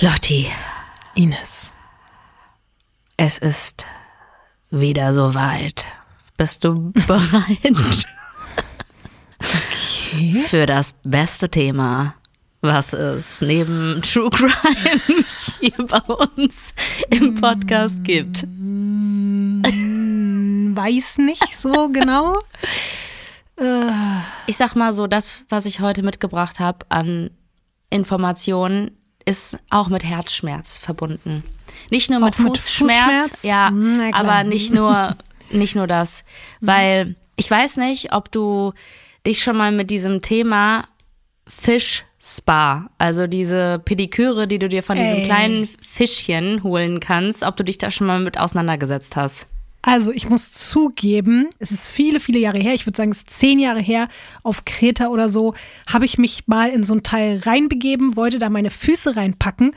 Lotti, Ines. es ist wieder soweit. Bist du bereit Okay. für das beste Thema, was es neben True Crime hier bei uns im Podcast gibt? Weiß nicht so genau. Ich sag mal so, das, was ich heute mitgebracht habe an Informationen, ist auch mit Herzschmerz verbunden. Nicht nur mit Fußschmerz, Fußschmerz? ja, Hm, aber nicht nur, nicht nur das. Weil ich weiß nicht, ob du dich schon mal mit diesem Thema Fisch Spa, also diese Pediküre, die du dir von diesen Ey. kleinen Fischchen holen kannst, ob du dich da schon mal mit auseinandergesetzt hast. Also ich muss zugeben, es ist viele, viele Jahre her, ich würde sagen, es ist zehn Jahre her, auf Kreta oder so, habe ich mich mal in so ein Teil reinbegeben, wollte da meine Füße reinpacken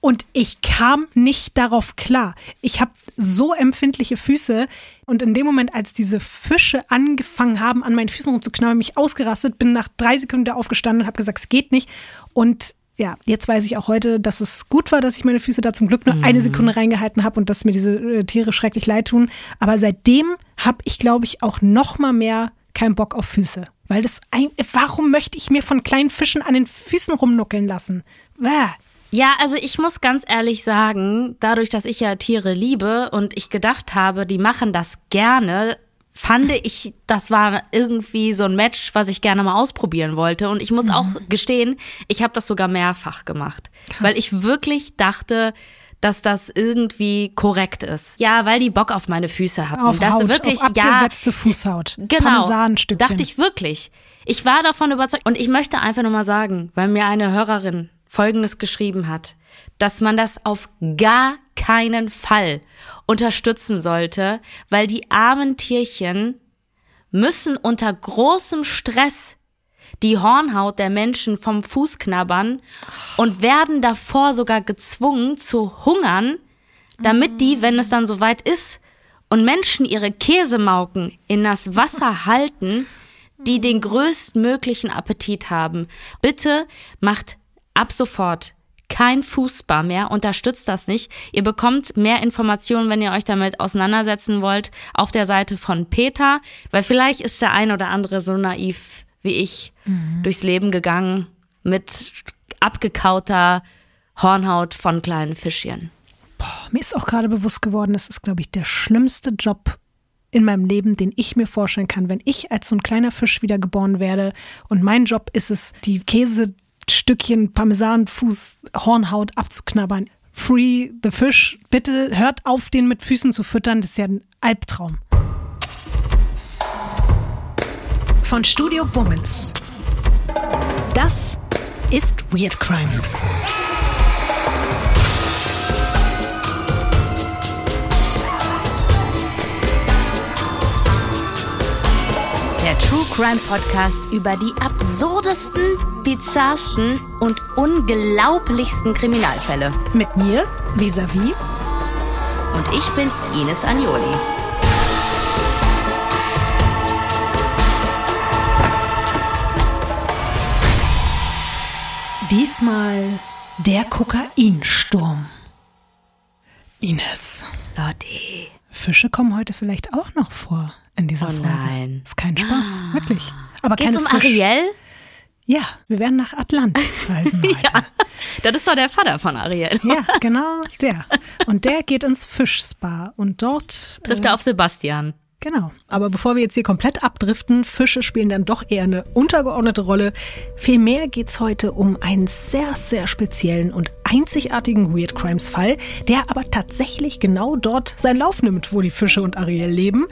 und ich kam nicht darauf klar. Ich habe so empfindliche Füße und in dem Moment, als diese Fische angefangen haben, an meinen Füßen rumzuknabbern, mich ausgerastet, bin nach drei Sekunden wieder aufgestanden und habe gesagt, es geht nicht und ja, jetzt weiß ich auch heute, dass es gut war, dass ich meine Füße da zum Glück nur eine Sekunde reingehalten habe und dass mir diese äh, Tiere schrecklich leid tun. Aber seitdem habe ich, glaube ich, auch noch mal mehr keinen Bock auf Füße. Weil das, ein, warum möchte ich mir von kleinen Fischen an den Füßen rumnuckeln lassen? Bäh. Ja, also ich muss ganz ehrlich sagen, dadurch, dass ich ja Tiere liebe und ich gedacht habe, die machen das gerne, fand ich, das war irgendwie so ein Match, was ich gerne mal ausprobieren wollte. Und ich muss auch gestehen, ich habe das sogar mehrfach gemacht, weil ich wirklich dachte, dass das irgendwie korrekt ist. Ja, weil die Bock auf meine Füße hatten. Auf dass Haut, wirklich, auf ja, Fußhaut. Genau. Dachte ich wirklich. Ich war davon überzeugt. Und ich möchte einfach nur mal sagen, weil mir eine Hörerin Folgendes geschrieben hat, dass man das auf gar keinen Fall unterstützen sollte, weil die armen Tierchen müssen unter großem Stress die Hornhaut der Menschen vom Fuß knabbern und werden davor sogar gezwungen zu hungern, damit die, wenn es dann soweit ist und Menschen ihre Käsemauken in das Wasser halten, die den größtmöglichen Appetit haben. Bitte macht ab sofort kein Fußbar mehr, unterstützt das nicht. Ihr bekommt mehr Informationen, wenn ihr euch damit auseinandersetzen wollt, auf der Seite von Peter, weil vielleicht ist der ein oder andere so naiv wie ich durchs Leben gegangen mit abgekauter Hornhaut von kleinen Fischchen. Mir ist auch gerade bewusst geworden, das ist, glaube ich, der schlimmste Job in meinem Leben, den ich mir vorstellen kann, wenn ich als so ein kleiner Fisch wieder geboren werde. Und mein Job ist es, die Käsestückchen, Parmesanfuß, Hornhaut abzuknabbern. Free the fish. Bitte hört auf, den mit Füßen zu füttern. Das ist ja ein Albtraum. Von Studio Womans. Das ist Weird Crimes. Der True Crime Podcast über die absurdesten, bizarrsten und unglaublichsten Kriminalfälle. Mit mir, vis-à-vis. Und ich bin Ines Agnoli. Diesmal der Kokainsturm. Ines, Lotti. Fische kommen heute vielleicht auch noch vor in dieser Oh Folge. nein. Ist kein Spaß, wirklich. Aber Geht's um Fisch- Ariel? Ja, wir werden nach Atlantis reisen heute. Das ist doch der Vater von Ariel. ja. genau, der. Und der geht ins Fischspa und dort Trifft er auf Sebastian. Genau. Aber bevor wir jetzt hier komplett abdriften, Fische spielen dann doch eher eine untergeordnete Rolle. Vielmehr geht's heute um einen sehr, sehr speziellen und einzigartigen Weird Crimes Fall, der aber tatsächlich genau dort seinen Lauf nimmt, wo die Fische und Ariel leben,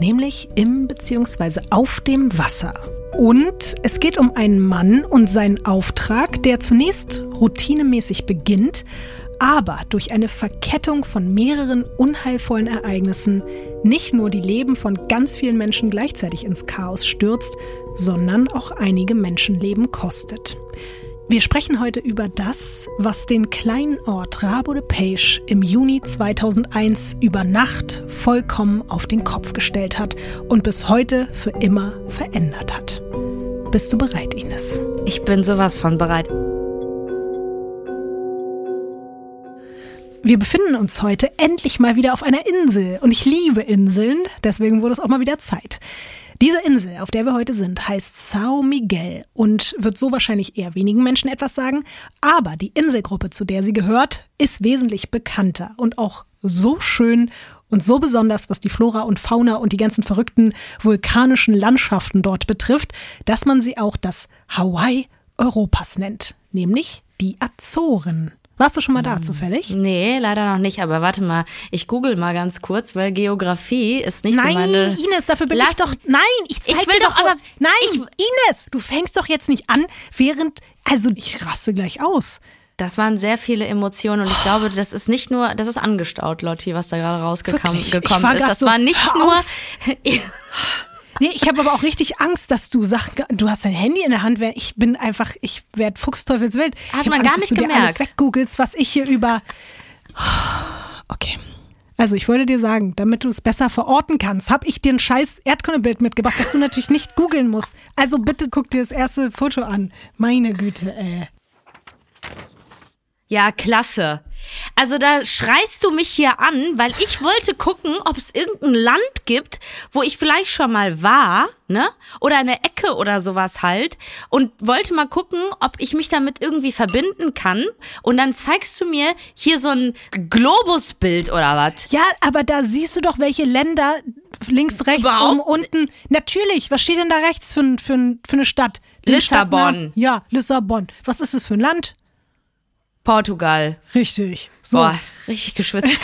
nämlich im bzw. auf dem Wasser. Und es geht um einen Mann und seinen Auftrag, der zunächst routinemäßig beginnt, aber durch eine Verkettung von mehreren unheilvollen Ereignissen nicht nur die Leben von ganz vielen Menschen gleichzeitig ins Chaos stürzt, sondern auch einige Menschenleben kostet. Wir sprechen heute über das, was den kleinen Ort Rabo de Peixe im Juni 2001 über Nacht vollkommen auf den Kopf gestellt hat und bis heute für immer verändert hat. Bist du bereit, Ines? Ich bin sowas von bereit. wir befinden uns heute endlich mal wieder auf einer Insel. Und ich liebe Inseln, deswegen wurde es auch mal wieder Zeit. Diese Insel, auf der wir heute sind, heißt Sao Miguel und wird so wahrscheinlich eher wenigen Menschen etwas sagen. Aber die Inselgruppe, zu der sie gehört, ist wesentlich bekannter und auch so schön und so besonders, was die Flora und Fauna und die ganzen verrückten vulkanischen Landschaften dort betrifft, dass man sie auch das Hawaii Europas nennt, nämlich die Azoren. Warst du schon mal da Hm. zufällig? Nee, leider noch nicht, aber warte mal, ich google mal ganz kurz, weil Geografie ist nicht Nein, so meine. Ines, dafür bin Lass- ich doch. Nein, ich zeig Ich will dir doch doch. aber- Nein, ich- Ines, du fängst doch jetzt nicht an, während. Also ich raste gleich aus. Das waren sehr viele Emotionen und ich glaube, das ist nicht nur, das ist angestaut, Lotti, was da gerade rausgekommen ist. Das so, war nicht nur. Nee, ich habe aber auch richtig Angst, dass du Sachen. Du hast dein Handy in der Hand, ich bin einfach, ich werde fuchsteufelswild. Hat man Angst, gar dass nicht du dir alles gemerkt. weggoogelst, was ich hier über. Okay. Also ich wollte dir sagen, damit du es besser verorten kannst, habe ich dir ein scheiß Erdkundebild mitgebracht, das du natürlich nicht googeln musst. Also bitte guck dir das erste Foto an. Meine Güte, ey. Ja, klasse. Also da schreist du mich hier an, weil ich wollte gucken, ob es irgendein Land gibt, wo ich vielleicht schon mal war, ne? Oder eine Ecke oder sowas halt. Und wollte mal gucken, ob ich mich damit irgendwie verbinden kann. Und dann zeigst du mir hier so ein Globusbild oder was? Ja, aber da siehst du doch, welche Länder links, rechts, Überhaupt? oben, unten. Natürlich, was steht denn da rechts für, für, für eine Stadt? Den Lissabon. Stadtnamen? Ja, Lissabon. Was ist es für ein Land? Portugal. Richtig. So, Boah, richtig geschwitzt.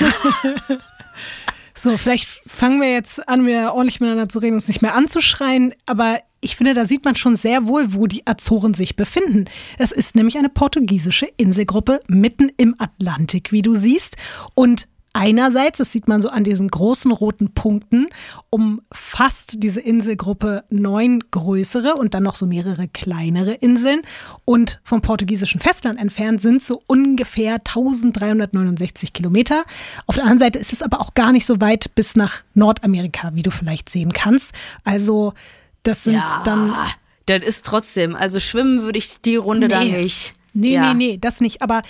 so, vielleicht fangen wir jetzt an, wieder ordentlich miteinander zu reden und uns nicht mehr anzuschreien. Aber ich finde, da sieht man schon sehr wohl, wo die Azoren sich befinden. Das ist nämlich eine portugiesische Inselgruppe mitten im Atlantik, wie du siehst. Und einerseits, das sieht man so an diesen großen roten Punkten, umfasst diese Inselgruppe neun größere und dann noch so mehrere kleinere Inseln. Und vom portugiesischen Festland entfernt sind so ungefähr 1369 Kilometer. Auf der anderen Seite ist es aber auch gar nicht so weit bis nach Nordamerika, wie du vielleicht sehen kannst. Also das sind dann das ist trotzdem, also schwimmen würde ich die Runde da Nee. nicht. Nee, ja. nee, nee, das nicht. Aber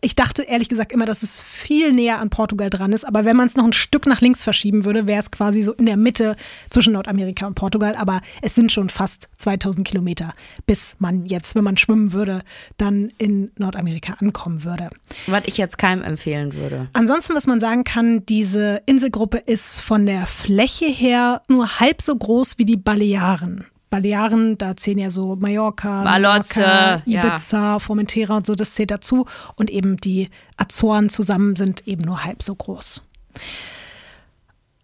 ich dachte ehrlich gesagt immer, dass es viel näher an Portugal dran ist. Aber wenn man es noch ein Stück nach links verschieben würde, wäre es quasi so in der Mitte zwischen Nordamerika und Portugal. Aber es sind schon fast 2000 Kilometer, bis man jetzt, wenn man schwimmen würde, dann in Nordamerika ankommen würde. Was ich jetzt keinem empfehlen würde. Ansonsten, was man sagen kann, diese Inselgruppe ist von der Fläche her nur halb so groß wie die Balearen. Balearen, da zählen ja so Mallorca, Malotze, Mallorca, ja. Ibiza, Formentera und so, das zählt dazu. Und eben die Azoren zusammen sind eben nur halb so groß.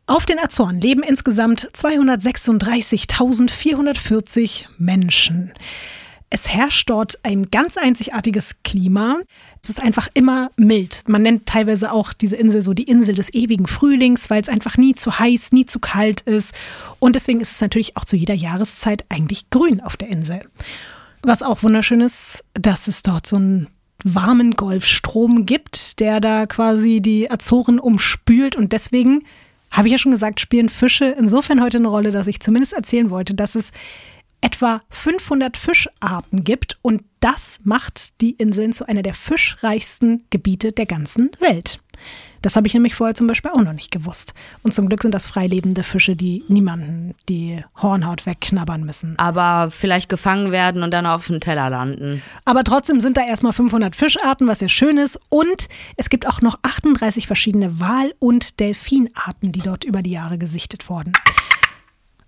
Auf den Azoren leben insgesamt 236.440 Menschen. Es herrscht dort ein ganz einzigartiges Klima. Es ist einfach immer mild. Man nennt teilweise auch diese Insel so die Insel des ewigen Frühlings, weil es einfach nie zu heiß, nie zu kalt ist. Und deswegen ist es natürlich auch zu jeder Jahreszeit eigentlich grün auf der Insel. Was auch wunderschön ist, dass es dort so einen warmen Golfstrom gibt, der da quasi die Azoren umspült. Und deswegen, habe ich ja schon gesagt, spielen Fische insofern heute eine Rolle, dass ich zumindest erzählen wollte, dass es etwa 500 Fischarten gibt und das macht die Inseln zu einer der fischreichsten Gebiete der ganzen Welt. Das habe ich nämlich vorher zum Beispiel auch noch nicht gewusst. Und zum Glück sind das freilebende Fische, die niemanden die Hornhaut wegknabbern müssen. Aber vielleicht gefangen werden und dann auf den Teller landen. Aber trotzdem sind da erstmal 500 Fischarten, was ja schön ist. Und es gibt auch noch 38 verschiedene Wal- und Delfinarten, die dort über die Jahre gesichtet wurden.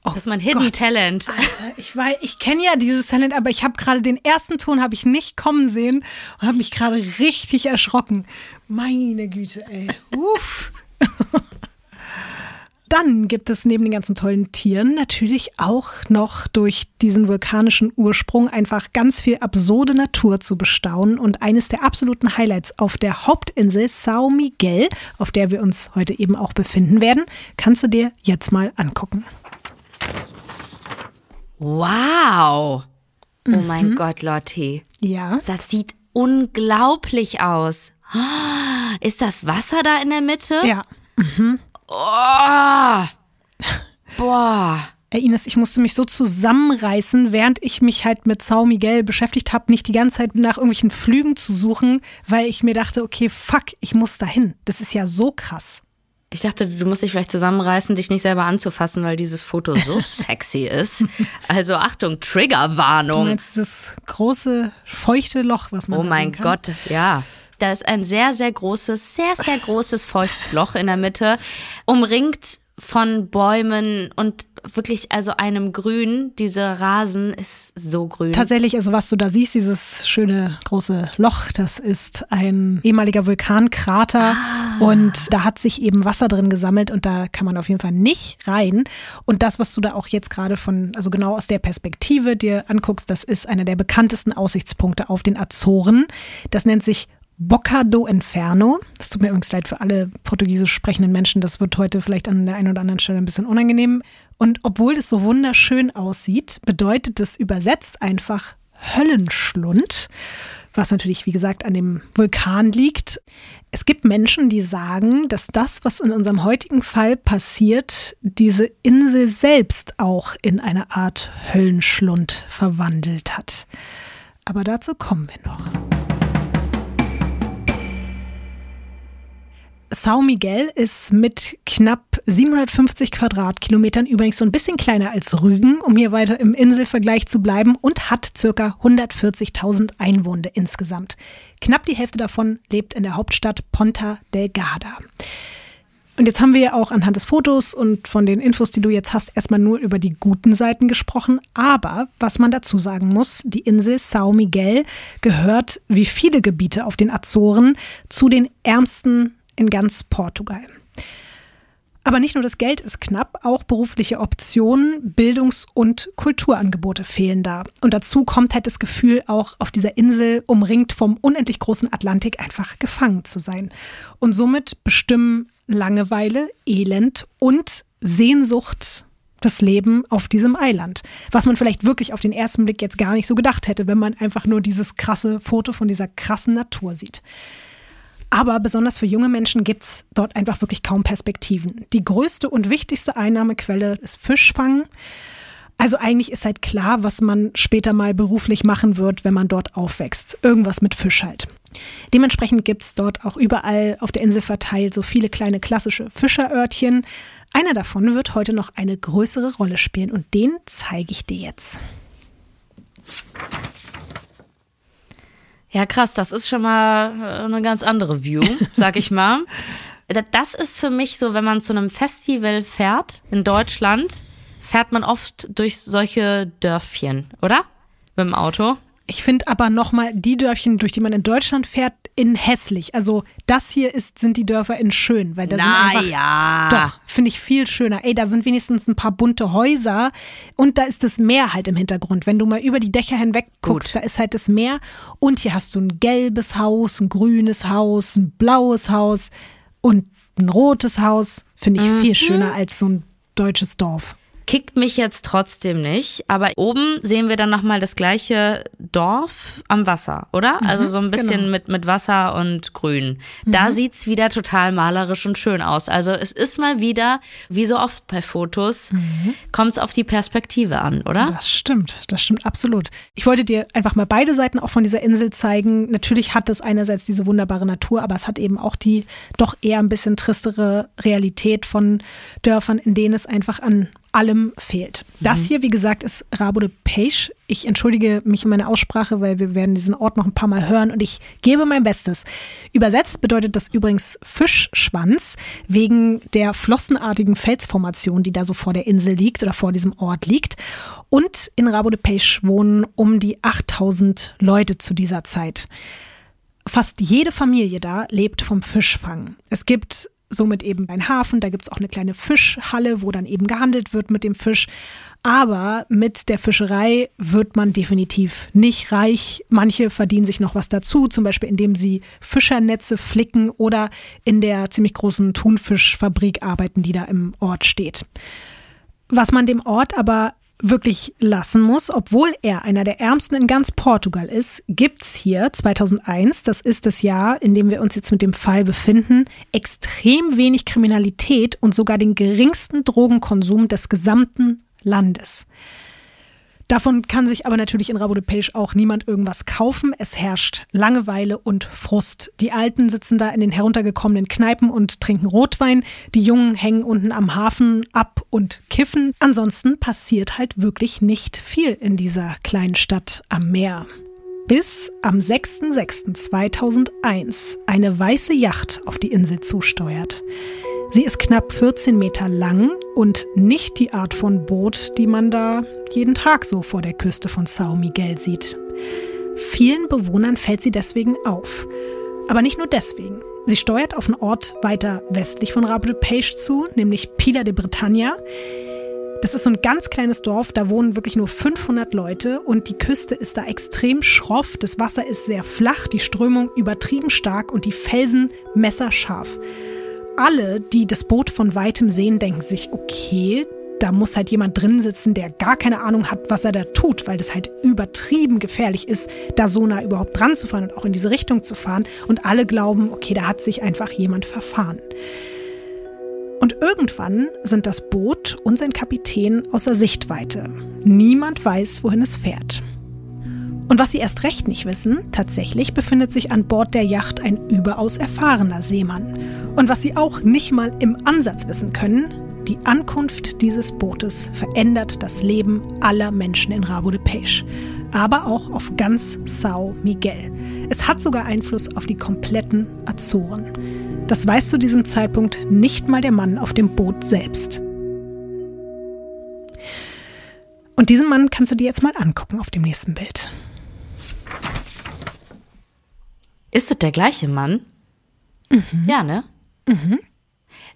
Oh Das ist mein Hidden Gott. Talent. Alter, ich weiß, ich kenne ja dieses Talent, aber ich habe gerade den ersten Ton habe ich nicht kommen sehen und habe mich gerade richtig erschrocken. Meine Güte, ey. Uff. Dann gibt es neben den ganzen tollen Tieren natürlich auch noch durch diesen vulkanischen Ursprung einfach ganz viel absurde Natur zu bestaunen. Und eines der absoluten Highlights auf der Hauptinsel Sao Miguel, auf der wir uns heute eben auch befinden werden, kannst du dir jetzt mal angucken. Wow. Oh Mhm. mein Gott, Lotti. Ja. Das sieht unglaublich aus. Ist das Wasser da in der Mitte? Ja. Oh. Boah. Ey Ines, ich musste mich so zusammenreißen, während ich mich halt mit Sao Miguel beschäftigt habe, nicht die ganze Zeit nach irgendwelchen Flügen zu suchen, weil ich mir dachte, okay, fuck, ich muss dahin. Das ist ja so krass. Ich dachte, du musst dich vielleicht zusammenreißen, dich nicht selber anzufassen, weil dieses Foto so sexy ist. Also Achtung, Triggerwarnung. Meinst dieses große, feuchte Loch, was man Oh mein kann? Gott, ja. Da ist ein sehr, sehr großes, sehr, sehr großes feuchtes Loch in der Mitte, umringt von Bäumen und wirklich also einem Grün. Dieser Rasen ist so grün. Tatsächlich, also was du da siehst, dieses schöne große Loch, das ist ein ehemaliger Vulkankrater Ah. und da hat sich eben Wasser drin gesammelt und da kann man auf jeden Fall nicht rein. Und das, was du da auch jetzt gerade von, also genau aus der Perspektive dir anguckst, das ist einer der bekanntesten Aussichtspunkte auf den Azoren. Das nennt sich Boca do Inferno. Das tut mir übrigens leid für alle portugiesisch sprechenden Menschen. Das wird heute vielleicht an der einen oder anderen Stelle ein bisschen unangenehm. Und obwohl das so wunderschön aussieht, bedeutet es übersetzt einfach Höllenschlund, was natürlich, wie gesagt, an dem Vulkan liegt. Es gibt Menschen, die sagen, dass das, was in unserem heutigen Fall passiert, diese Insel selbst auch in eine Art Höllenschlund verwandelt hat. Aber dazu kommen wir noch. Sao Miguel ist mit knapp 750 Quadratkilometern übrigens so ein bisschen kleiner als Rügen, um hier weiter im Inselvergleich zu bleiben, und hat circa 140.000 Einwohner insgesamt. Knapp die Hälfte davon lebt in der Hauptstadt Ponta Delgada. Und jetzt haben wir ja auch anhand des Fotos und von den Infos, die du jetzt hast, erstmal nur über die guten Seiten gesprochen. Aber was man dazu sagen muss, die Insel Sao Miguel gehört, wie viele Gebiete auf den Azoren, zu den ärmsten in ganz Portugal. Aber nicht nur das Geld ist knapp, auch berufliche Optionen, Bildungs- und Kulturangebote fehlen da. Und dazu kommt halt das Gefühl, auch auf dieser Insel, umringt vom unendlich großen Atlantik, einfach gefangen zu sein. Und somit bestimmen Langeweile, Elend und Sehnsucht das Leben auf diesem Eiland. Was man vielleicht wirklich auf den ersten Blick jetzt gar nicht so gedacht hätte, wenn man einfach nur dieses krasse Foto von dieser krassen Natur sieht. Aber besonders für junge Menschen gibt es dort einfach wirklich kaum Perspektiven. Die größte und wichtigste Einnahmequelle ist Fischfang. Also eigentlich ist halt klar, was man später mal beruflich machen wird, wenn man dort aufwächst. Irgendwas mit Fisch halt. Dementsprechend gibt es dort auch überall auf der Insel verteilt so viele kleine klassische Fischerörtchen. Einer davon wird heute noch eine größere Rolle spielen und den zeige ich dir jetzt. Ja, krass, das ist schon mal äh, eine ganz andere View, sag ich mal. Das ist für mich so, wenn man zu einem Festival fährt in Deutschland, fährt man oft durch solche Dörfchen, oder? Mit dem Auto. Ich finde aber nochmal die Dörfchen, durch die man in Deutschland fährt, in hässlich. Also das hier ist, sind die Dörfer in schön, weil da sind einfach, ja. doch, finde ich viel schöner. Ey, da sind wenigstens ein paar bunte Häuser und da ist das Meer halt im Hintergrund. Wenn du mal über die Dächer hinweg guckst, Gut. da ist halt das Meer und hier hast du ein gelbes Haus, ein grünes Haus, ein blaues Haus und ein rotes Haus. Finde ich viel schöner als so ein deutsches Dorf. Kickt mich jetzt trotzdem nicht, aber oben sehen wir dann nochmal das gleiche Dorf am Wasser, oder? also so ein bisschen genau. mit, mit Wasser und Grün. Da sieht's wieder total malerisch und schön aus. Also es ist mal wieder, wie so oft bei Fotos, kommt's auf die Perspektive an, oder? Das stimmt, das stimmt absolut. Ich wollte dir einfach mal beide Seiten auch von dieser Insel zeigen. Natürlich hat es einerseits diese wunderbare Natur, aber es hat eben auch die doch eher ein bisschen tristere Realität von Dörfern, in denen es einfach an allem fehlt. Das hier, wie gesagt, ist Rabo de Peixe. Ich entschuldige mich in meiner Aussprache, weil wir werden diesen Ort noch ein paar Mal hören und ich gebe mein Bestes. Übersetzt bedeutet das übrigens Fischschwanz wegen der flossenartigen Felsformation, die da so vor der Insel liegt oder vor diesem Ort liegt. Und in Rabo de Peixe wohnen um die 8000 Leute zu dieser Zeit. Fast jede Familie da lebt vom Fischfang. Es gibt somit eben einen Hafen, da gibt es auch eine kleine Fischhalle, wo dann eben gehandelt wird mit dem Fisch. Aber mit der Fischerei wird man definitiv nicht reich. Manche verdienen sich noch was dazu, zum Beispiel indem sie Fischernetze flicken oder in der ziemlich großen Thunfischfabrik arbeiten, die da im Ort steht. Was man dem Ort aber wirklich lassen muss, obwohl er einer der ärmsten in ganz Portugal ist, gibt's hier 2001, das ist das Jahr, in dem wir uns jetzt mit dem Fall befinden, extrem wenig Kriminalität und sogar den geringsten Drogenkonsum des gesamten Landes. Davon kann sich aber natürlich in Rabo de Page auch niemand irgendwas kaufen. Es herrscht Langeweile und Frust. Die Alten sitzen da in den heruntergekommenen Kneipen und trinken Rotwein. Die Jungen hängen unten am Hafen ab und kiffen. Ansonsten passiert halt wirklich nicht viel in dieser kleinen Stadt am Meer. Bis am 6.6.2001 eine weiße Yacht auf die Insel zusteuert. Sie ist knapp 14 Meter lang und nicht die Art von Boot, die man da jeden Tag so vor der Küste von Sao Miguel sieht. Vielen Bewohnern fällt sie deswegen auf. Aber nicht nur deswegen. Sie steuert auf einen Ort weiter westlich von Rabo de Page zu, nämlich Pila de Britannia. Das ist so ein ganz kleines Dorf, da wohnen wirklich nur 500 Leute und die Küste ist da extrem schroff, das Wasser ist sehr flach, die Strömung übertrieben stark und die Felsen messerscharf alle, die das Boot von weitem sehen, denken sich, okay, da muss halt jemand drin sitzen, der gar keine Ahnung hat, was er da tut, weil das halt übertrieben gefährlich ist, da so nah überhaupt dran zu fahren und auch in diese Richtung zu fahren. Und alle glauben, okay, da hat sich einfach jemand verfahren. Und irgendwann sind das Boot und sein Kapitän außer Sichtweite. Niemand weiß, wohin es fährt. Und was sie erst recht nicht wissen, tatsächlich befindet sich an Bord der Yacht ein überaus erfahrener Seemann. Und was sie auch nicht mal im Ansatz wissen können, die Ankunft dieses Bootes verändert das Leben aller Menschen in Rabo de Peixe, aber auch auf ganz Sao Miguel. Es hat sogar Einfluss auf die kompletten Azoren. Das weiß zu diesem Zeitpunkt nicht mal der Mann auf dem Boot selbst. Und diesen Mann kannst du dir jetzt mal angucken auf dem nächsten Bild. Ist es der gleiche Mann? Mhm. Ja, ne? Mhm.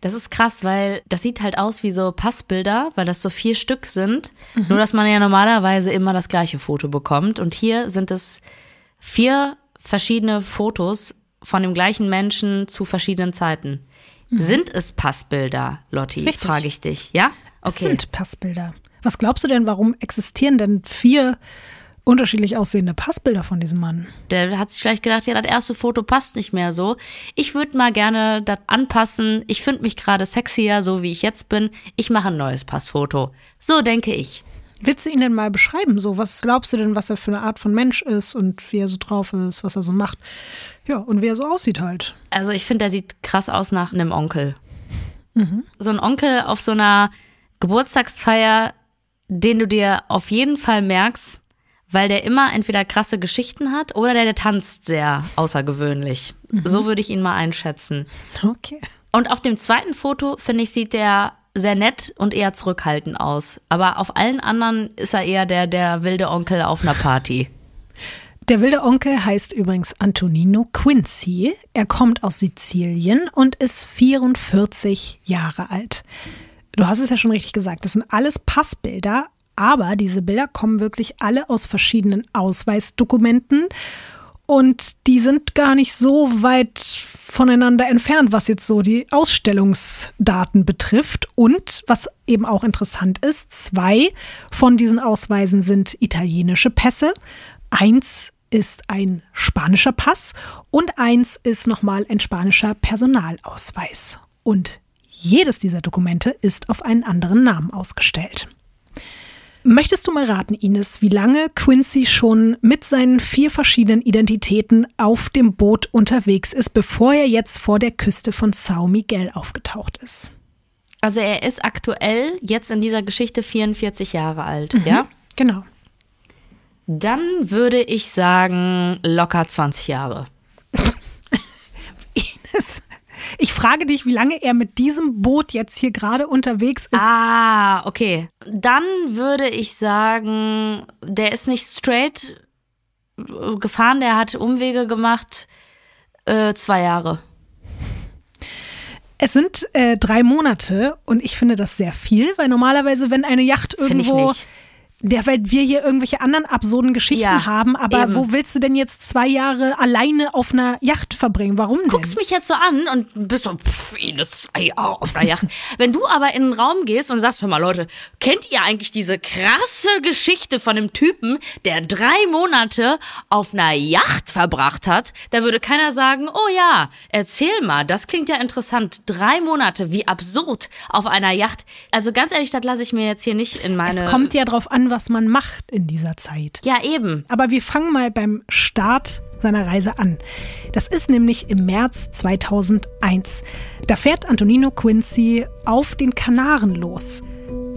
Das ist krass, weil das sieht halt aus wie so Passbilder, weil das so vier Stück sind. Mhm. Nur, dass man ja normalerweise immer das gleiche Foto bekommt. Und hier sind es vier verschiedene Fotos von dem gleichen Menschen zu verschiedenen Zeiten. Mhm. Sind es Passbilder, Lotti? Frage ich dich. Ja? Okay. Es sind Passbilder. Was glaubst du denn, warum existieren denn vier unterschiedlich aussehende Passbilder von diesem Mann. Der hat sich vielleicht gedacht, ja, das erste Foto passt nicht mehr so. Ich würde mal gerne das anpassen. Ich finde mich gerade sexier, so wie ich jetzt bin. Ich mache ein neues Passfoto. So denke ich. Willst du ihn denn mal beschreiben? So, was glaubst du denn, was er für eine Art von Mensch ist und wie er so drauf ist, was er so macht? Ja, und wie er so aussieht halt. Also, ich finde, er sieht krass aus nach einem Onkel. Mhm. So ein Onkel auf so einer Geburtstagsfeier, den du dir auf jeden Fall merkst, weil der immer entweder krasse Geschichten hat oder der, der tanzt sehr außergewöhnlich. Mhm. So würde ich ihn mal einschätzen. Okay. Und auf dem zweiten Foto, finde ich, sieht der sehr nett und eher zurückhaltend aus. Aber auf allen anderen ist er eher der, der wilde Onkel auf einer Party. Der wilde Onkel heißt übrigens Antonino Quincy. Er kommt aus Sizilien und ist 44 Jahre alt. Du hast es ja schon richtig gesagt, das sind alles Passbilder, aber diese Bilder kommen wirklich alle aus verschiedenen Ausweisdokumenten und die sind gar nicht so weit voneinander entfernt, was jetzt so die Ausstellungsdaten betrifft. Und was eben auch interessant ist, zwei von diesen Ausweisen sind italienische Pässe. Eins ist ein spanischer Pass und eins ist nochmal ein spanischer Personalausweis. Und jedes dieser Dokumente ist auf einen anderen Namen ausgestellt. Möchtest du mal raten, Ines, wie lange Quincy schon mit seinen vier verschiedenen Identitäten auf dem Boot unterwegs ist, bevor er jetzt vor der Küste von Sao Miguel aufgetaucht ist? Also er ist aktuell jetzt in dieser Geschichte 44 Jahre alt, mhm, ja? Genau. Dann würde ich sagen locker 20 Jahre. Ich frage dich, wie lange er mit diesem Boot jetzt hier gerade unterwegs ist. Ah, okay. Dann würde ich sagen, der ist nicht straight gefahren, der hat Umwege gemacht. Äh, zwei Jahre. Es sind äh, drei Monate und ich finde das sehr viel, weil normalerweise, wenn eine Yacht irgendwo Ja, weil wir hier irgendwelche anderen absurden Geschichten Ja, haben, aber eben. wo willst du denn jetzt zwei Jahre alleine auf einer Yacht verbringen? Warum denn? guckst mich jetzt so an und bist so, pff, Ines, zwei Jahre auf einer Yacht. Wenn du aber in einen Raum gehst und sagst, hör mal Leute, kennt ihr eigentlich diese krasse Geschichte von einem Typen, der drei Monate auf einer Yacht verbracht hat, da würde keiner sagen, oh ja, erzähl mal, das klingt ja interessant. Drei Monate, wie absurd auf einer Yacht. Also ganz ehrlich, das lasse ich mir jetzt hier nicht in meine... es kommt ja drauf an, was man macht in dieser Zeit. ja, eben. Aber wir fangen mal beim Start seiner Reise an. Das ist nämlich im März 2001. Da fährt Antonino Quincy auf den Kanaren los.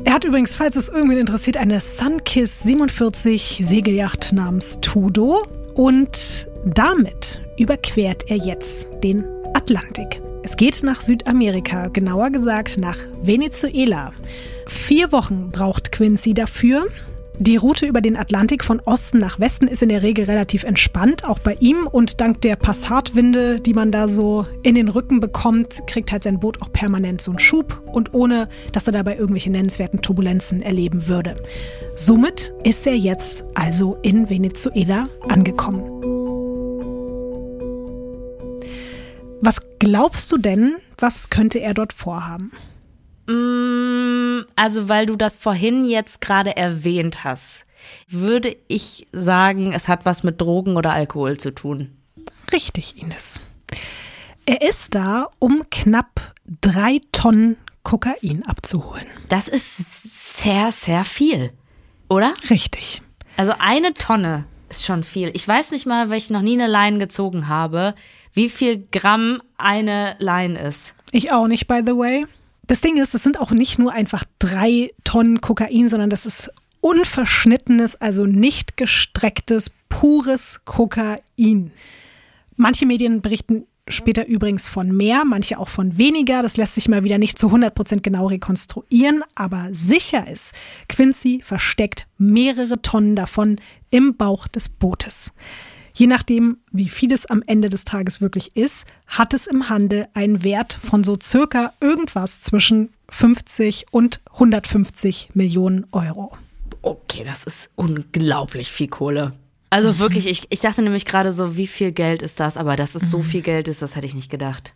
Er hat übrigens, falls es irgendwen interessiert, eine Sunkiss 47 Segelyacht namens Tudo und damit überquert er jetzt den Atlantik. Es geht nach Südamerika, genauer gesagt nach Venezuela. Vier Wochen braucht Quincy dafür. Die Route über den Atlantik von Osten nach Westen ist in der Regel relativ entspannt, auch bei ihm. Und dank der Passatwinde, die man da so in den Rücken bekommt, kriegt halt sein Boot auch permanent so einen Schub und ohne, dass er dabei irgendwelche nennenswerten Turbulenzen erleben würde. Somit ist er jetzt also in Venezuela angekommen. Was glaubst du denn, was könnte er dort vorhaben? Mm, Also, weil du das vorhin jetzt gerade erwähnt hast, würde ich sagen, es hat was mit Drogen oder Alkohol zu tun. Richtig, Ines. Er ist da, um knapp drei Tonnen Kokain abzuholen. Das ist sehr, sehr viel, oder? Richtig. Also eine Tonne ist schon viel. Ich weiß nicht mal, weil ich noch nie eine Line gezogen habe, wie viel Gramm eine Line ist. Ich auch nicht, by the way. Das Ding ist, es sind auch nicht nur einfach drei Tonnen Kokain, sondern das ist unverschnittenes, also nicht gestrecktes, pures Kokain. Manche Medien berichten später übrigens von mehr, manche auch von weniger. Das lässt sich mal wieder nicht zu 100% genau rekonstruieren, aber sicher ist, Quincy versteckt mehrere Tonnen davon im Bauch des Bootes. Je nachdem, wie viel es am Ende des Tages wirklich ist, hat es im Handel einen Wert von so circa irgendwas zwischen 50 und 150 Millionen Euro. Okay, das ist unglaublich viel Kohle. Also wirklich, ich, ich dachte nämlich gerade so, wie viel Geld ist das? Aber dass es so viel Geld ist, das hätte ich nicht gedacht.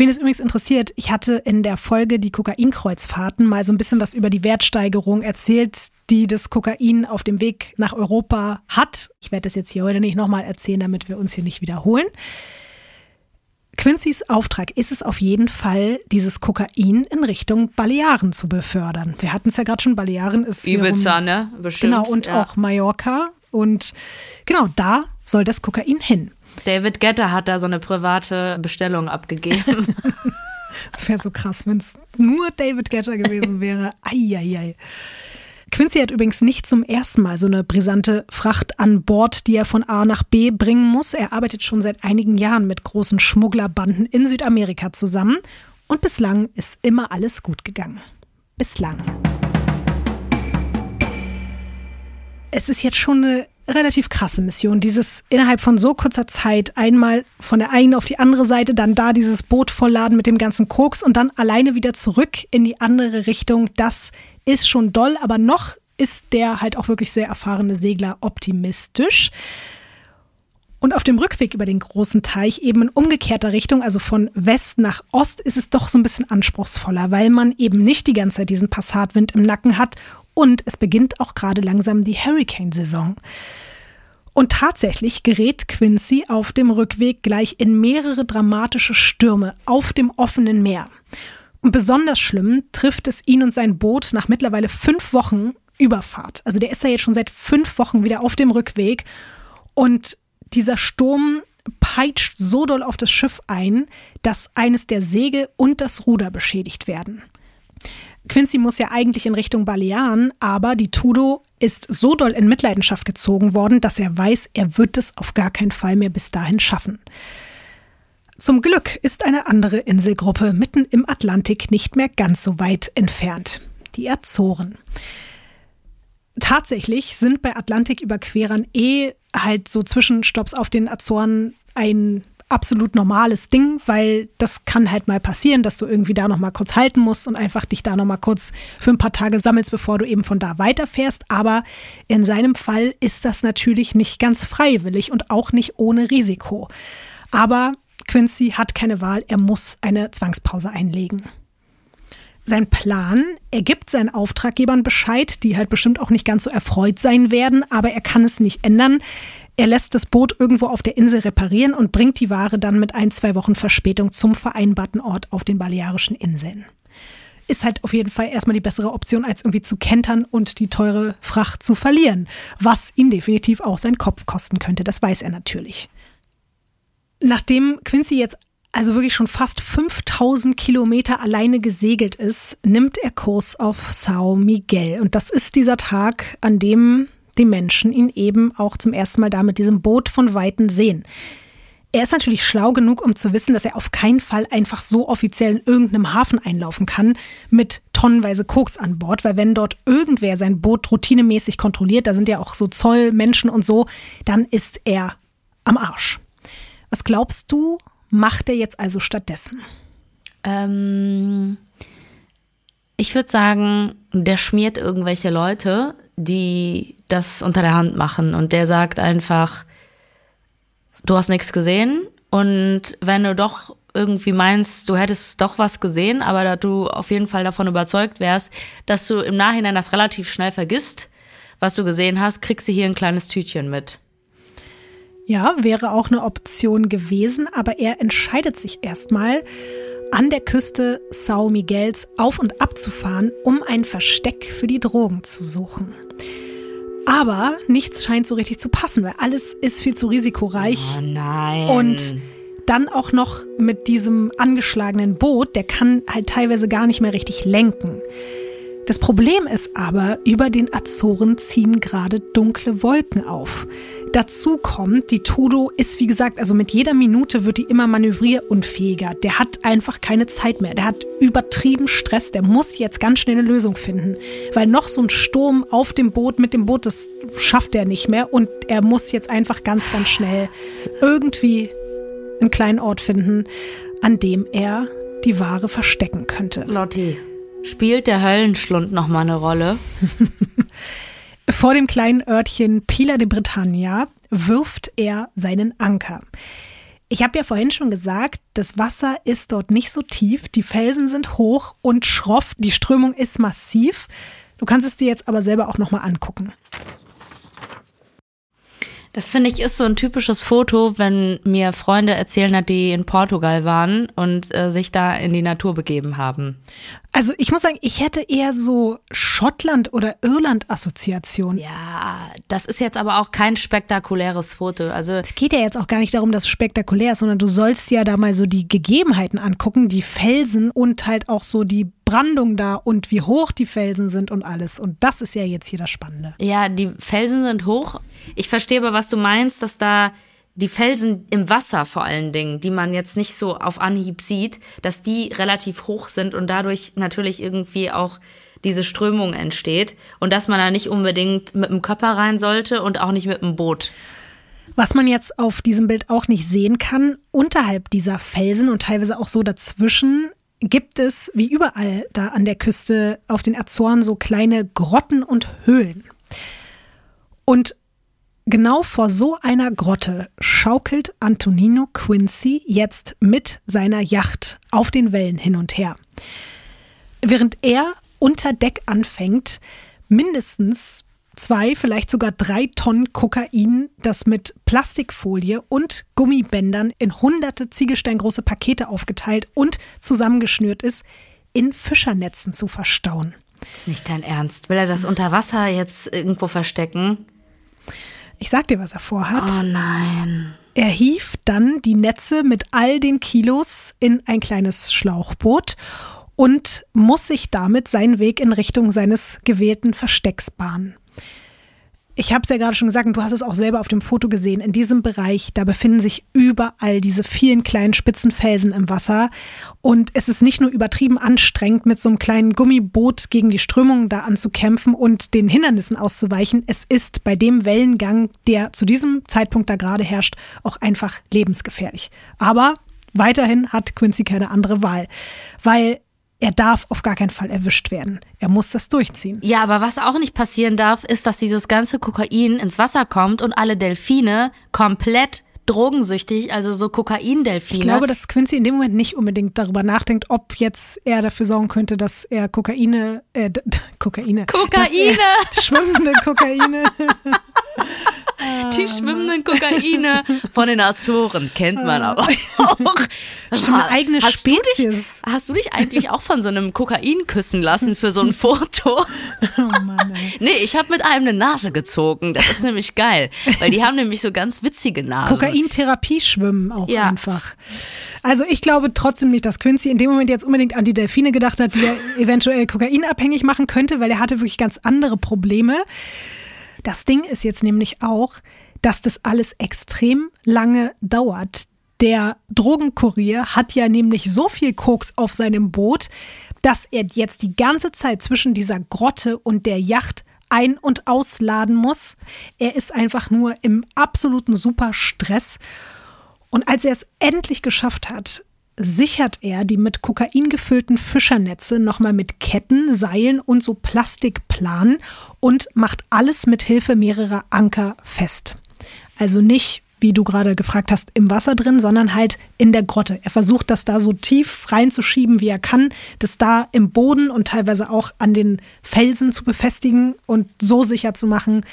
Wen es übrigens interessiert, ich hatte in der Folge die Kokainkreuzfahrten mal so ein bisschen was über die Wertsteigerung erzählt, die das Kokain auf dem Weg nach Europa hat. Ich werde das jetzt hier heute nicht nochmal erzählen, damit wir uns hier nicht wiederholen. Quincy's Auftrag ist es auf jeden Fall, dieses Kokain in Richtung Balearen zu befördern. Wir hatten es ja gerade schon, Balearen ist Ibiza, ne? Bestimmt. Genau, und ja. auch Mallorca. Und genau, da soll das Kokain hin. David Getter hat da so eine private Bestellung abgegeben. Das wäre so krass, wenn es nur David Getter gewesen wäre. Eieiei. Quincy hat übrigens nicht zum ersten Mal so eine brisante Fracht an Bord, die er von A nach B bringen muss. Er arbeitet schon seit einigen Jahren mit großen Schmugglerbanden in Südamerika zusammen. Und bislang ist immer alles gut gegangen. Bislang. Es ist jetzt schon eine relativ krasse Mission, dieses innerhalb von so kurzer Zeit einmal von der einen auf die andere Seite, dann da dieses Boot vollladen mit dem ganzen Koks und dann alleine wieder zurück in die andere Richtung. Das ist schon doll, aber noch ist der halt auch wirklich sehr erfahrene Segler optimistisch. Und auf dem Rückweg über den großen Teich, eben in umgekehrter Richtung, also von West nach Ost, ist es doch so ein bisschen anspruchsvoller, weil man eben nicht die ganze Zeit diesen Passatwind im Nacken hat und es beginnt auch gerade langsam die Hurricane-Saison. Und tatsächlich gerät Quincy auf dem Rückweg gleich in mehrere dramatische Stürme auf dem offenen Meer. Und besonders schlimm trifft es ihn und sein Boot nach mittlerweile fünf Wochen Überfahrt. Also der ist ja jetzt schon seit fünf Wochen wieder auf dem Rückweg. Und dieser Sturm peitscht so doll auf das Schiff ein, dass eines der Segel und das Ruder beschädigt werden. Quincy muss ja eigentlich in Richtung Balearen, aber die Tudo ist so doll in Mitleidenschaft gezogen worden, dass er weiß, er wird es auf gar keinen Fall mehr bis dahin schaffen. Zum Glück ist eine andere Inselgruppe mitten im Atlantik nicht mehr ganz so weit entfernt, die Azoren. Tatsächlich sind bei Atlantiküberquerern eh halt so Zwischenstopps auf den Azoren ein absolut normales Ding, weil das kann halt mal passieren, dass du irgendwie da noch mal kurz halten musst und einfach dich da noch mal kurz für ein paar Tage sammelst, bevor du eben von da weiterfährst. Aber in seinem Fall ist das natürlich nicht ganz freiwillig und auch nicht ohne Risiko. Aber Quincy hat keine Wahl, er muss eine Zwangspause einlegen. Sein Plan, er gibt seinen Auftraggebern Bescheid, die halt bestimmt auch nicht ganz so erfreut sein werden, aber er kann es nicht ändern. Er lässt das Boot irgendwo auf der Insel reparieren und bringt die Ware dann mit ein, zwei Wochen Verspätung zum vereinbarten Ort auf den Balearischen Inseln. Ist halt auf jeden Fall erstmal die bessere Option, als irgendwie zu kentern und die teure Fracht zu verlieren. Was ihn definitiv auch seinen Kopf kosten könnte, das weiß er natürlich. Nachdem Quincy jetzt also wirklich schon fast 5000 Kilometer alleine gesegelt ist, nimmt er Kurs auf Sao Miguel. Und das ist dieser Tag, an dem die Menschen ihn eben auch zum ersten Mal da mit diesem Boot von Weitem sehen. Er ist natürlich schlau genug, um zu wissen, dass er auf keinen Fall einfach so offiziell in irgendeinem Hafen einlaufen kann mit tonnenweise Koks an Bord, weil wenn dort irgendwer sein Boot routinemäßig kontrolliert, da sind ja auch so Zollmenschen und so, dann ist er am Arsch. Was glaubst du, macht er jetzt also stattdessen? Ähm, ich würde sagen, der schmiert irgendwelche Leute, die das unter der Hand machen. Und der sagt einfach, du hast nichts gesehen. Und wenn du doch irgendwie meinst, du hättest doch was gesehen, aber da du auf jeden Fall davon überzeugt wärst, dass du im Nachhinein das relativ schnell vergisst, was du gesehen hast, kriegst du hier ein kleines Tütchen mit. Ja, wäre auch eine Option gewesen, aber er entscheidet sich erstmal, an der Küste Sao Miguels auf und ab zu fahren, um ein Versteck für die Drogen zu suchen. Aber nichts scheint so richtig zu passen, weil alles ist viel zu risikoreich. Oh nein. Und dann auch noch mit diesem angeschlagenen Boot, der kann halt teilweise gar nicht mehr richtig lenken. Das Problem ist aber, über den Azoren ziehen gerade dunkle Wolken auf. Dazu kommt, die Todo ist wie gesagt, also mit jeder Minute wird die immer manövrierunfähiger. Der hat einfach keine Zeit mehr. Der hat übertrieben Stress. Der muss jetzt ganz schnell eine Lösung finden. Weil noch so ein Sturm auf dem Boot, mit dem Boot, das schafft er nicht mehr. Und er muss jetzt einfach ganz, ganz schnell irgendwie einen kleinen Ort finden, an dem er die Ware verstecken könnte. Lotti, spielt der Höllenschlund noch mal eine Rolle? Vor dem kleinen Örtchen Pila de Britannia wirft er seinen Anker. Ich habe ja vorhin schon gesagt, das Wasser ist dort nicht so tief, die Felsen sind hoch und schroff, die Strömung ist massiv. Du kannst es dir jetzt aber selber auch noch mal angucken. Das finde ich ist so ein typisches Foto, wenn mir Freunde erzählen, dass die in Portugal waren und äh, sich da in die Natur begeben haben. Also ich muss sagen, ich hätte eher so Schottland oder Irland Assoziation. Ja, das ist jetzt aber auch kein spektakuläres Foto. Also es geht ja jetzt auch gar nicht darum, dass es spektakulär ist, sondern du sollst ja da mal so die Gegebenheiten angucken, die Felsen und halt auch so die Brandung da und wie hoch die Felsen sind und alles. Und das ist ja jetzt hier das Spannende. Ja, die Felsen sind hoch. Ich verstehe aber, was du meinst, dass da die Felsen im Wasser vor allen Dingen, die man jetzt nicht so auf Anhieb sieht, dass die relativ hoch sind und dadurch natürlich irgendwie auch diese Strömung entsteht und dass man da nicht unbedingt mit dem Körper rein sollte und auch nicht mit dem Boot. Was man jetzt auf diesem Bild auch nicht sehen kann, unterhalb dieser Felsen und teilweise auch so dazwischen gibt es, wie überall da an der Küste auf den Azoren, so kleine Grotten und Höhlen. Und Genau vor so einer Grotte schaukelt Antonino Quincy jetzt mit seiner Yacht auf den Wellen hin und her. Während er unter Deck anfängt, mindestens zwei, vielleicht sogar drei Tonnen Kokain, das mit Plastikfolie und Gummibändern in hunderte ziegelsteingroße Pakete aufgeteilt und zusammengeschnürt ist, in Fischernetzen zu verstauen. Das ist nicht dein Ernst. Will er das unter Wasser jetzt irgendwo verstecken? Ich sag dir, was er vorhat. Oh nein. Er hieft dann die Netze mit all den Kilos in ein kleines Schlauchboot und muss sich damit seinen Weg in Richtung seines gewählten Verstecks bahnen. Ich habe es ja gerade schon gesagt und du hast es auch selber auf dem Foto gesehen. In diesem Bereich, da befinden sich überall diese vielen kleinen Spitzenfelsen im Wasser. Und es ist nicht nur übertrieben anstrengend, mit so einem kleinen Gummiboot gegen die Strömung da anzukämpfen und den Hindernissen auszuweichen. Es ist bei dem Wellengang, der zu diesem Zeitpunkt da gerade herrscht, auch einfach lebensgefährlich. Aber weiterhin hat Quincy keine andere Wahl, weil er darf auf gar keinen Fall erwischt werden. Er muss das durchziehen. Ja, aber was auch nicht passieren darf, ist, dass dieses ganze Kokain ins Wasser kommt und alle Delfine komplett drogensüchtig, also so Kokain-Delfine. Ich glaube, dass Quincy in dem Moment nicht unbedingt darüber nachdenkt, ob jetzt er dafür sorgen könnte, dass er Kokaine, äh, Kokaine, Kokaine, schwimmende Kokaine Die schwimmenden Kokaine von den Azoren kennt man aber auch. Stimmt, eigene hast Spezies. Du dich, hast du dich eigentlich auch von so einem Kokain küssen lassen für so ein Foto? Oh Mann, ey. Nee, ich habe mit einem eine Nase gezogen. Das ist nämlich geil, weil die haben nämlich so ganz witzige Nasen. Kokaintherapie schwimmen auch Ja. einfach. Also ich glaube trotzdem nicht, dass Quincy in dem Moment jetzt unbedingt an die Delfine gedacht hat, die er eventuell kokainabhängig machen könnte, weil er hatte wirklich ganz andere Probleme. Das Ding ist jetzt nämlich auch, dass das alles extrem lange dauert. Der Drogenkurier hat ja nämlich so viel Koks auf seinem Boot, dass er jetzt die ganze Zeit zwischen dieser Grotte und der Yacht ein- und ausladen muss. Er ist einfach nur im absoluten Superstress. Und als er es endlich geschafft hat, sichert er die mit Kokain gefüllten Fischernetze nochmal mit Ketten, Seilen und so Plastikplanen und macht alles mit Hilfe mehrerer Anker fest. Also nicht, wie du gerade gefragt hast, im Wasser drin, sondern halt in der Grotte. Er versucht das da so tief reinzuschieben, wie er kann, das da im Boden und teilweise auch an den Felsen zu befestigen und so sicher zu machen,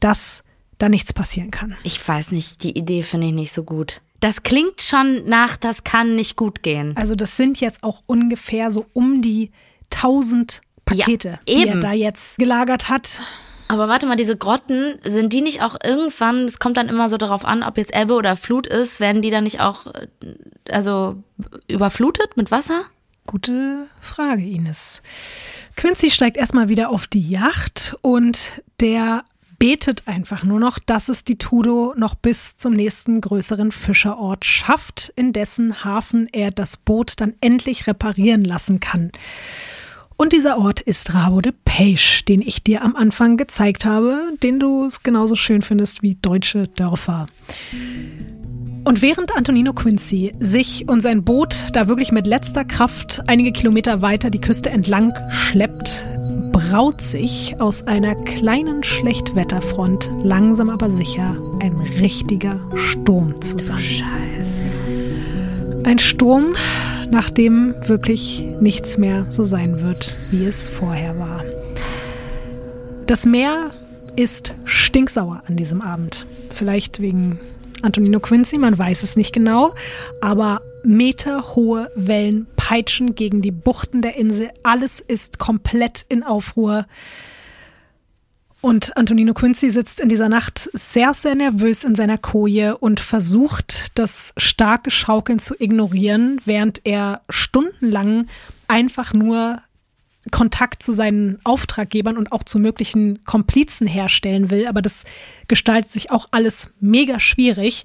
dass da nichts passieren kann. Ich weiß nicht, die Idee finde ich nicht so gut. Das klingt schon nach, das kann nicht gut gehen. Also das sind jetzt auch ungefähr so um die 1000 Pakete, die er da jetzt gelagert hat. Aber warte mal, diese Grotten, sind die nicht auch irgendwann, es kommt dann immer so darauf an, ob jetzt Ebbe oder Flut ist, werden die dann nicht auch, äh, also überflutet mit Wasser? Gute Frage, Ines. Quincy steigt erstmal wieder auf die Yacht und der betet einfach nur noch, dass es die Tudo noch bis zum nächsten größeren Fischerort schafft, in dessen Hafen er das Boot dann endlich reparieren lassen kann. Und dieser Ort ist Rabo de Peixe, den ich dir am Anfang gezeigt habe, den du genauso schön findest wie deutsche Dörfer. Und während Antonino Quincy sich und sein Boot da wirklich mit letzter Kraft einige Kilometer weiter die Küste entlang schleppt, braut sich aus einer kleinen Schlechtwetterfront langsam aber sicher ein richtiger Sturm zusammen. Scheiße. Ein Sturm, nach dem wirklich nichts mehr so sein wird, wie es vorher war. Das Meer ist stinksauer an diesem Abend. Vielleicht wegen Antonino Quincy, man weiß es nicht genau, aber meterhohe Wellen peitschen gegen die Buchten der Insel. Alles ist komplett in Aufruhr. Und Antonino Quincy sitzt in dieser Nacht sehr, sehr nervös in seiner Koje und versucht, das starke Schaukeln zu ignorieren, während er stundenlang einfach nur Kontakt zu seinen Auftraggebern und auch zu möglichen Komplizen herstellen will. Aber das gestaltet sich auch alles mega schwierig,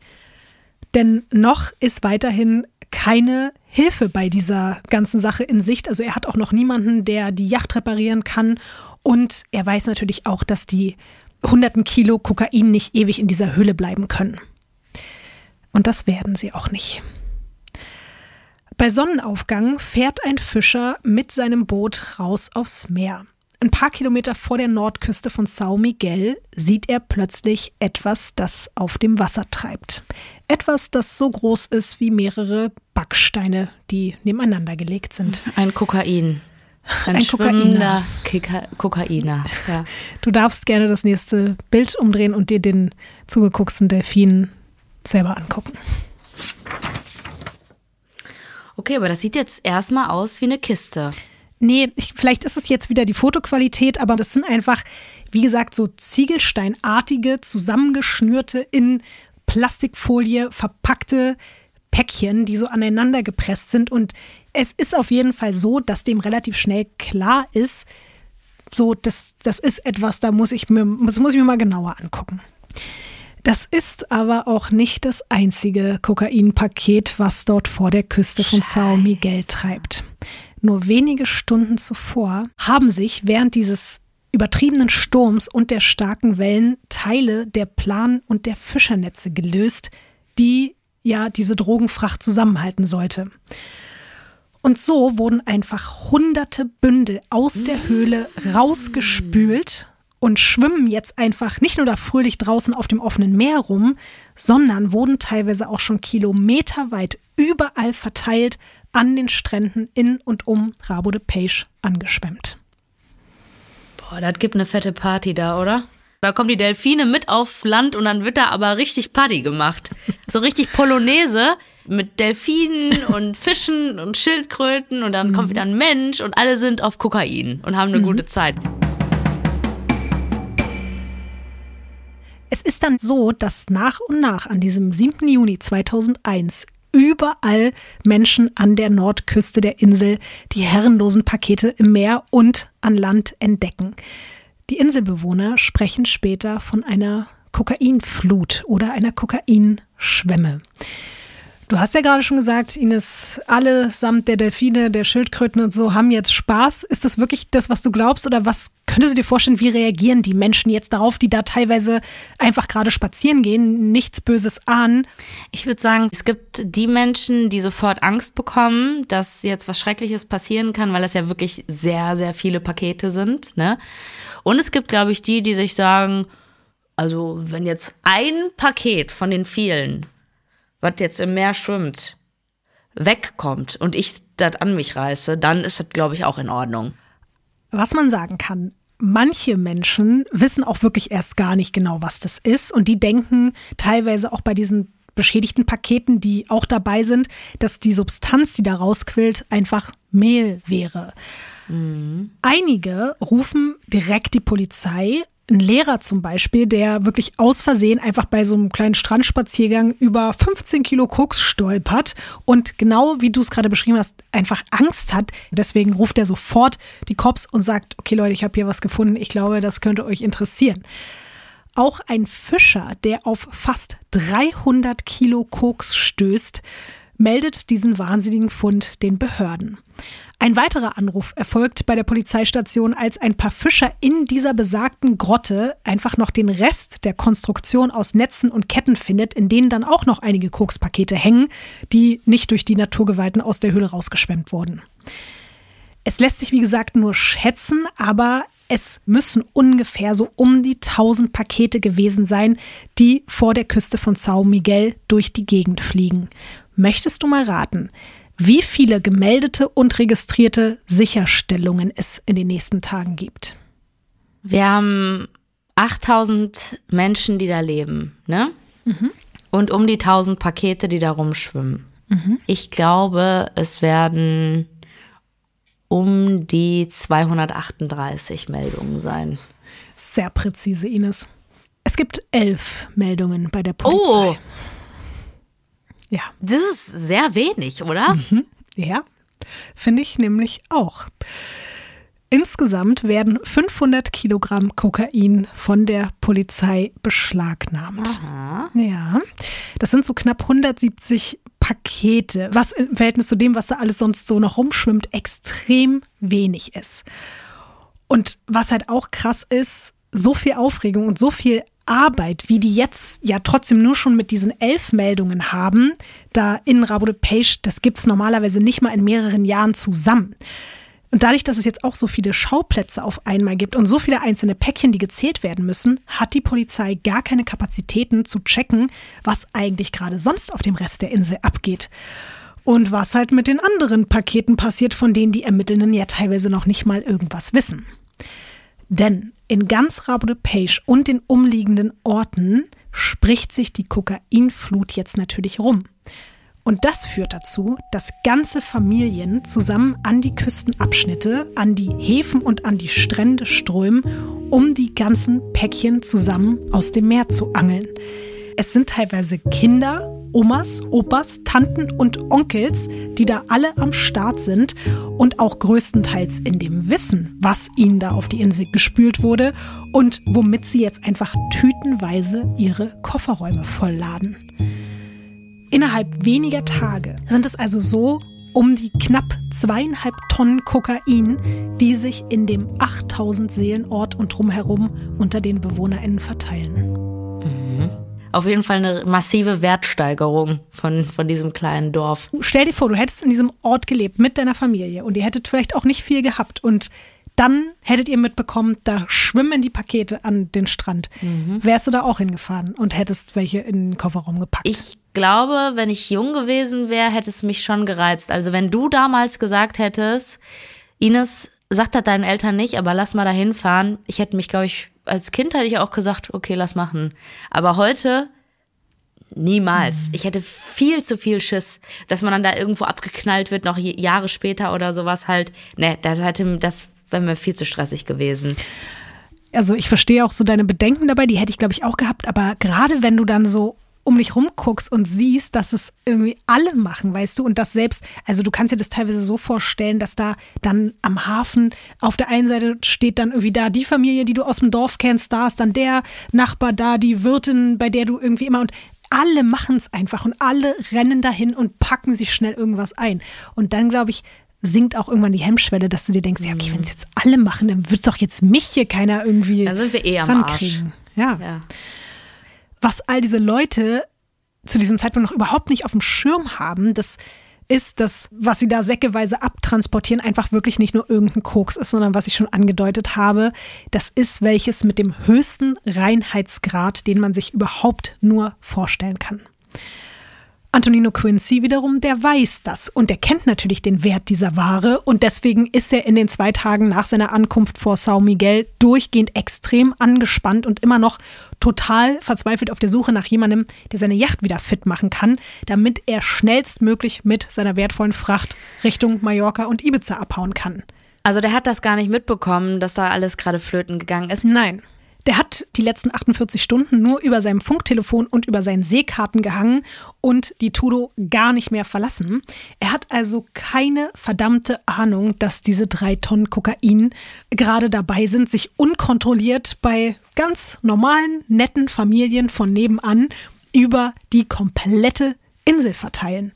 denn noch ist weiterhin keine Hilfe bei dieser ganzen Sache in Sicht. Also er hat auch noch niemanden, der die Yacht reparieren kann. Und er weiß natürlich auch, dass die hunderten Kilo Kokain nicht ewig in dieser Höhle bleiben können. Und das werden sie auch nicht. Bei Sonnenaufgang fährt ein Fischer mit seinem Boot raus aufs Meer. Ein paar Kilometer vor der Nordküste von São Miguel sieht er plötzlich etwas, das auf dem Wasser treibt. Etwas, das so groß ist wie mehrere Backsteine, die nebeneinander gelegt sind. Ein Kokain. Ein, Ein Kika Kokainer. Ja. Du darfst gerne das nächste Bild umdrehen und dir den zugegucksten Delfin selber angucken. Okay, aber das sieht jetzt erstmal aus wie eine Kiste. Nee, ich, vielleicht ist es jetzt wieder die Fotoqualität, aber das sind einfach, wie gesagt, so ziegelsteinartige, zusammengeschnürte, in Plastikfolie verpackte Päckchen, die so aneinander gepresst sind. Und es ist auf jeden Fall so, dass dem relativ schnell klar ist, so, das, das ist etwas, da muss ich mir, das muss ich mir mal genauer angucken. Das ist aber auch nicht das einzige Kokainpaket, was dort vor der Küste von Sao Miguel treibt. Nur wenige Stunden zuvor haben sich während dieses übertriebenen Sturms und der starken Wellen Teile der Plan- und der Fischernetze gelöst, die ja diese Drogenfracht zusammenhalten sollte. Und so wurden einfach hunderte Bündel aus der Höhle rausgespült und schwimmen jetzt einfach nicht nur da fröhlich draußen auf dem offenen Meer rum, sondern wurden teilweise auch schon kilometerweit überall verteilt an den Stränden in und um Rabo de Peixe angeschwemmt. Boah, das gibt eine fette Party da, oder? Da kommen die Delfine mit auf Land und dann wird da aber richtig Party gemacht. So richtig Polonaise mit Delfinen und Fischen und Schildkröten und dann mhm. kommt wieder ein Mensch und alle sind auf Kokain und haben eine mhm. gute Zeit. Es ist dann so, dass nach und nach an diesem 7. Juni 2001 überall Menschen an der Nordküste der Insel die herrenlosen Pakete im Meer und an Land entdecken. Die Inselbewohner sprechen später von einer Kokainflut oder einer Kokainschwemme. Du hast ja gerade schon gesagt, Ines, alle samt der Delfine, der Schildkröten und so haben jetzt Spaß. Ist das wirklich das, was du glaubst? Oder was könntest du dir vorstellen, wie reagieren die Menschen jetzt darauf, die da teilweise einfach gerade spazieren gehen, nichts Böses ahnen? Ich würde sagen, es gibt die Menschen, die sofort Angst bekommen, dass jetzt was Schreckliches passieren kann, weil es ja wirklich sehr, sehr viele Pakete sind. Ne? Und es gibt, glaube ich, die, die sich sagen, also wenn jetzt ein Paket von den vielen was jetzt im Meer schwimmt, wegkommt und ich das an mich reiße, dann ist das, glaube ich, auch in Ordnung. Was man sagen kann, manche Menschen wissen auch wirklich erst gar nicht genau, was das ist und die denken teilweise auch bei diesen beschädigten Paketen, die auch dabei sind, dass die Substanz, die da rausquillt, einfach Mehl wäre. Mhm. Einige rufen direkt die Polizei ein Lehrer zum Beispiel, der wirklich aus Versehen einfach bei so einem kleinen Strandspaziergang über 15 Kilo Koks stolpert und genau wie du es gerade beschrieben hast, einfach Angst hat. Deswegen ruft er sofort die Cops und sagt, okay Leute, ich habe hier was gefunden, ich glaube, das könnte euch interessieren. Auch ein Fischer, der auf fast 300 Kilo Koks stößt, meldet diesen wahnsinnigen Fund den Behörden. Ein weiterer Anruf erfolgt bei der Polizeistation, als ein paar Fischer in dieser besagten Grotte einfach noch den Rest der Konstruktion aus Netzen und Ketten findet, in denen dann auch noch einige Kokspakete hängen, die nicht durch die Naturgewalten aus der Höhle rausgeschwemmt wurden. Es lässt sich, wie gesagt, nur schätzen, aber es müssen ungefähr so um die 1000 Pakete gewesen sein, die vor der Küste von Sao Miguel durch die Gegend fliegen. Möchtest du mal raten, wie viele gemeldete und registrierte Sicherstellungen es in den nächsten Tagen gibt. Wir haben 8000 Menschen, die da leben, ne? Mhm. Und um die 1000 Pakete, die da rumschwimmen. Mhm. Ich glaube, es werden um die 238 Meldungen sein. Sehr präzise, Ines. Es gibt elf Meldungen bei der Polizei. Oh, ja. Das ist sehr wenig, oder? Mhm. Ja, finde ich nämlich auch. Insgesamt werden 500 Kilogramm Kokain von der Polizei beschlagnahmt. Aha. Ja, das sind so knapp 170 Pakete, was im Verhältnis zu dem, was da alles sonst so noch rumschwimmt, extrem wenig ist. Und was halt auch krass ist, so viel Aufregung und so viel Arbeit, wie die jetzt ja trotzdem nur schon mit diesen elf Meldungen haben, da in Rabo de Page, das gibt es normalerweise nicht mal in mehreren Jahren zusammen. Und dadurch, dass es jetzt auch so viele Schauplätze auf einmal gibt und so viele einzelne Päckchen, die gezählt werden müssen, hat die Polizei gar keine Kapazitäten zu checken, was eigentlich gerade sonst auf dem Rest der Insel abgeht. Und was halt mit den anderen Paketen passiert, von denen die Ermittelnden ja teilweise noch nicht mal irgendwas wissen. Denn in ganz Rabo de Page und den umliegenden Orten spricht sich die Kokainflut jetzt natürlich rum. Und das führt dazu, dass ganze Familien zusammen an die Küstenabschnitte, an die Häfen und an die Strände strömen, um die ganzen Päckchen zusammen aus dem Meer zu angeln. Es sind teilweise Kinder Omas, Opas, Tanten und Onkels, die da alle am Start sind und auch größtenteils in dem Wissen, was ihnen da auf die Insel gespült wurde und womit sie jetzt einfach tütenweise ihre Kofferräume vollladen. Innerhalb weniger Tage sind es also so um die knapp zweieinhalb Tonnen Kokain, die sich in dem 8000 Seelenort und drumherum unter den BewohnerInnen verteilen. Auf jeden Fall eine massive Wertsteigerung von, von diesem kleinen Dorf. Stell dir vor, du hättest in diesem Ort gelebt mit deiner Familie und ihr hättet vielleicht auch nicht viel gehabt und dann hättet ihr mitbekommen, da schwimmen die Pakete an den Strand. Mhm. Wärst du da auch hingefahren und hättest welche in den Kofferraum gepackt? Ich glaube, wenn ich jung gewesen wäre, hätte es mich schon gereizt. Also wenn du damals gesagt hättest, Ines, sag das deinen Eltern nicht, aber lass mal da hinfahren. Ich hätte mich, glaube ich, als Kind hätte ich auch gesagt, okay, lass machen. Aber heute niemals. Mhm. Ich hätte viel zu viel Schiss, dass man dann da irgendwo abgeknallt wird, noch Jahre später oder sowas halt. Ne, das hätte, das wäre mir viel zu stressig gewesen. Also ich verstehe auch so deine Bedenken dabei, die hätte ich glaube ich auch gehabt, aber gerade wenn du dann so um dich rumguckst und siehst, dass es irgendwie alle machen, weißt du, und das selbst, also du kannst dir das teilweise so vorstellen, dass da dann am Hafen auf der einen Seite steht dann irgendwie da die Familie, die du aus dem Dorf kennst, da ist dann der Nachbar da, die Wirtin, bei der du irgendwie immer und alle machen es einfach und alle rennen dahin und packen sich schnell irgendwas ein. Und dann, glaube ich, sinkt auch irgendwann die Hemmschwelle, dass du dir denkst, ja, okay, wenn es jetzt alle machen, dann wird doch jetzt mich hier keiner irgendwie Da sind wir eh am Arsch. Ja. ja. Was all diese Leute zu diesem Zeitpunkt noch überhaupt nicht auf dem Schirm haben, das ist das, was sie da säckeweise abtransportieren, einfach wirklich nicht nur irgendein Koks ist, sondern was ich schon angedeutet habe, das ist welches mit dem höchsten Reinheitsgrad, den man sich überhaupt nur vorstellen kann. Antonino Quincy wiederum, der weiß das und er kennt natürlich den Wert dieser Ware und deswegen ist er in den zwei Tagen nach seiner Ankunft vor Sao Miguel durchgehend extrem angespannt und immer noch total verzweifelt auf der Suche nach jemandem, der seine Yacht wieder fit machen kann, damit er schnellstmöglich mit seiner wertvollen Fracht Richtung Mallorca und Ibiza abhauen kann. Also der hat das gar nicht mitbekommen, dass da alles gerade flöten gegangen ist. Nein. Der hat die letzten 48 Stunden nur über seinem Funktelefon und über seinen Seekarten gehangen und die Tudo gar nicht mehr verlassen. Er hat also keine verdammte Ahnung, dass diese drei Tonnen Kokain gerade dabei sind, sich unkontrolliert bei ganz normalen, netten Familien von nebenan über die komplette Insel verteilen.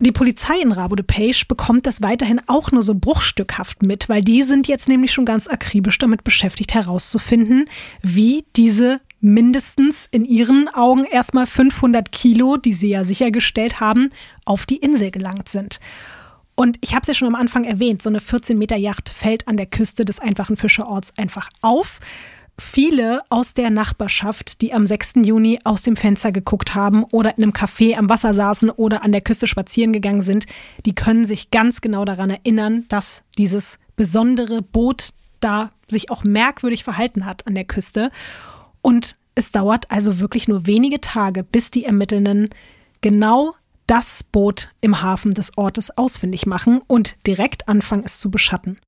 Die Polizei in Rabo de Page bekommt das weiterhin auch nur so bruchstückhaft mit, weil die sind jetzt nämlich schon ganz akribisch damit beschäftigt herauszufinden, wie diese mindestens in ihren Augen erstmal 500 Kilo, die sie ja sichergestellt haben, auf die Insel gelangt sind. Und ich habe es ja schon am Anfang erwähnt, so eine 14 Meter Yacht fällt an der Küste des einfachen Fischerorts einfach auf viele aus der Nachbarschaft, die am 6. Juni aus dem Fenster geguckt haben oder in einem Café am Wasser saßen oder an der Küste spazieren gegangen sind, die können sich ganz genau daran erinnern, dass dieses besondere Boot da sich auch merkwürdig verhalten hat an der Küste. Und es dauert also wirklich nur wenige Tage, bis die Ermittelnden genau das Boot im Hafen des Ortes ausfindig machen und direkt anfangen, es zu beschatten.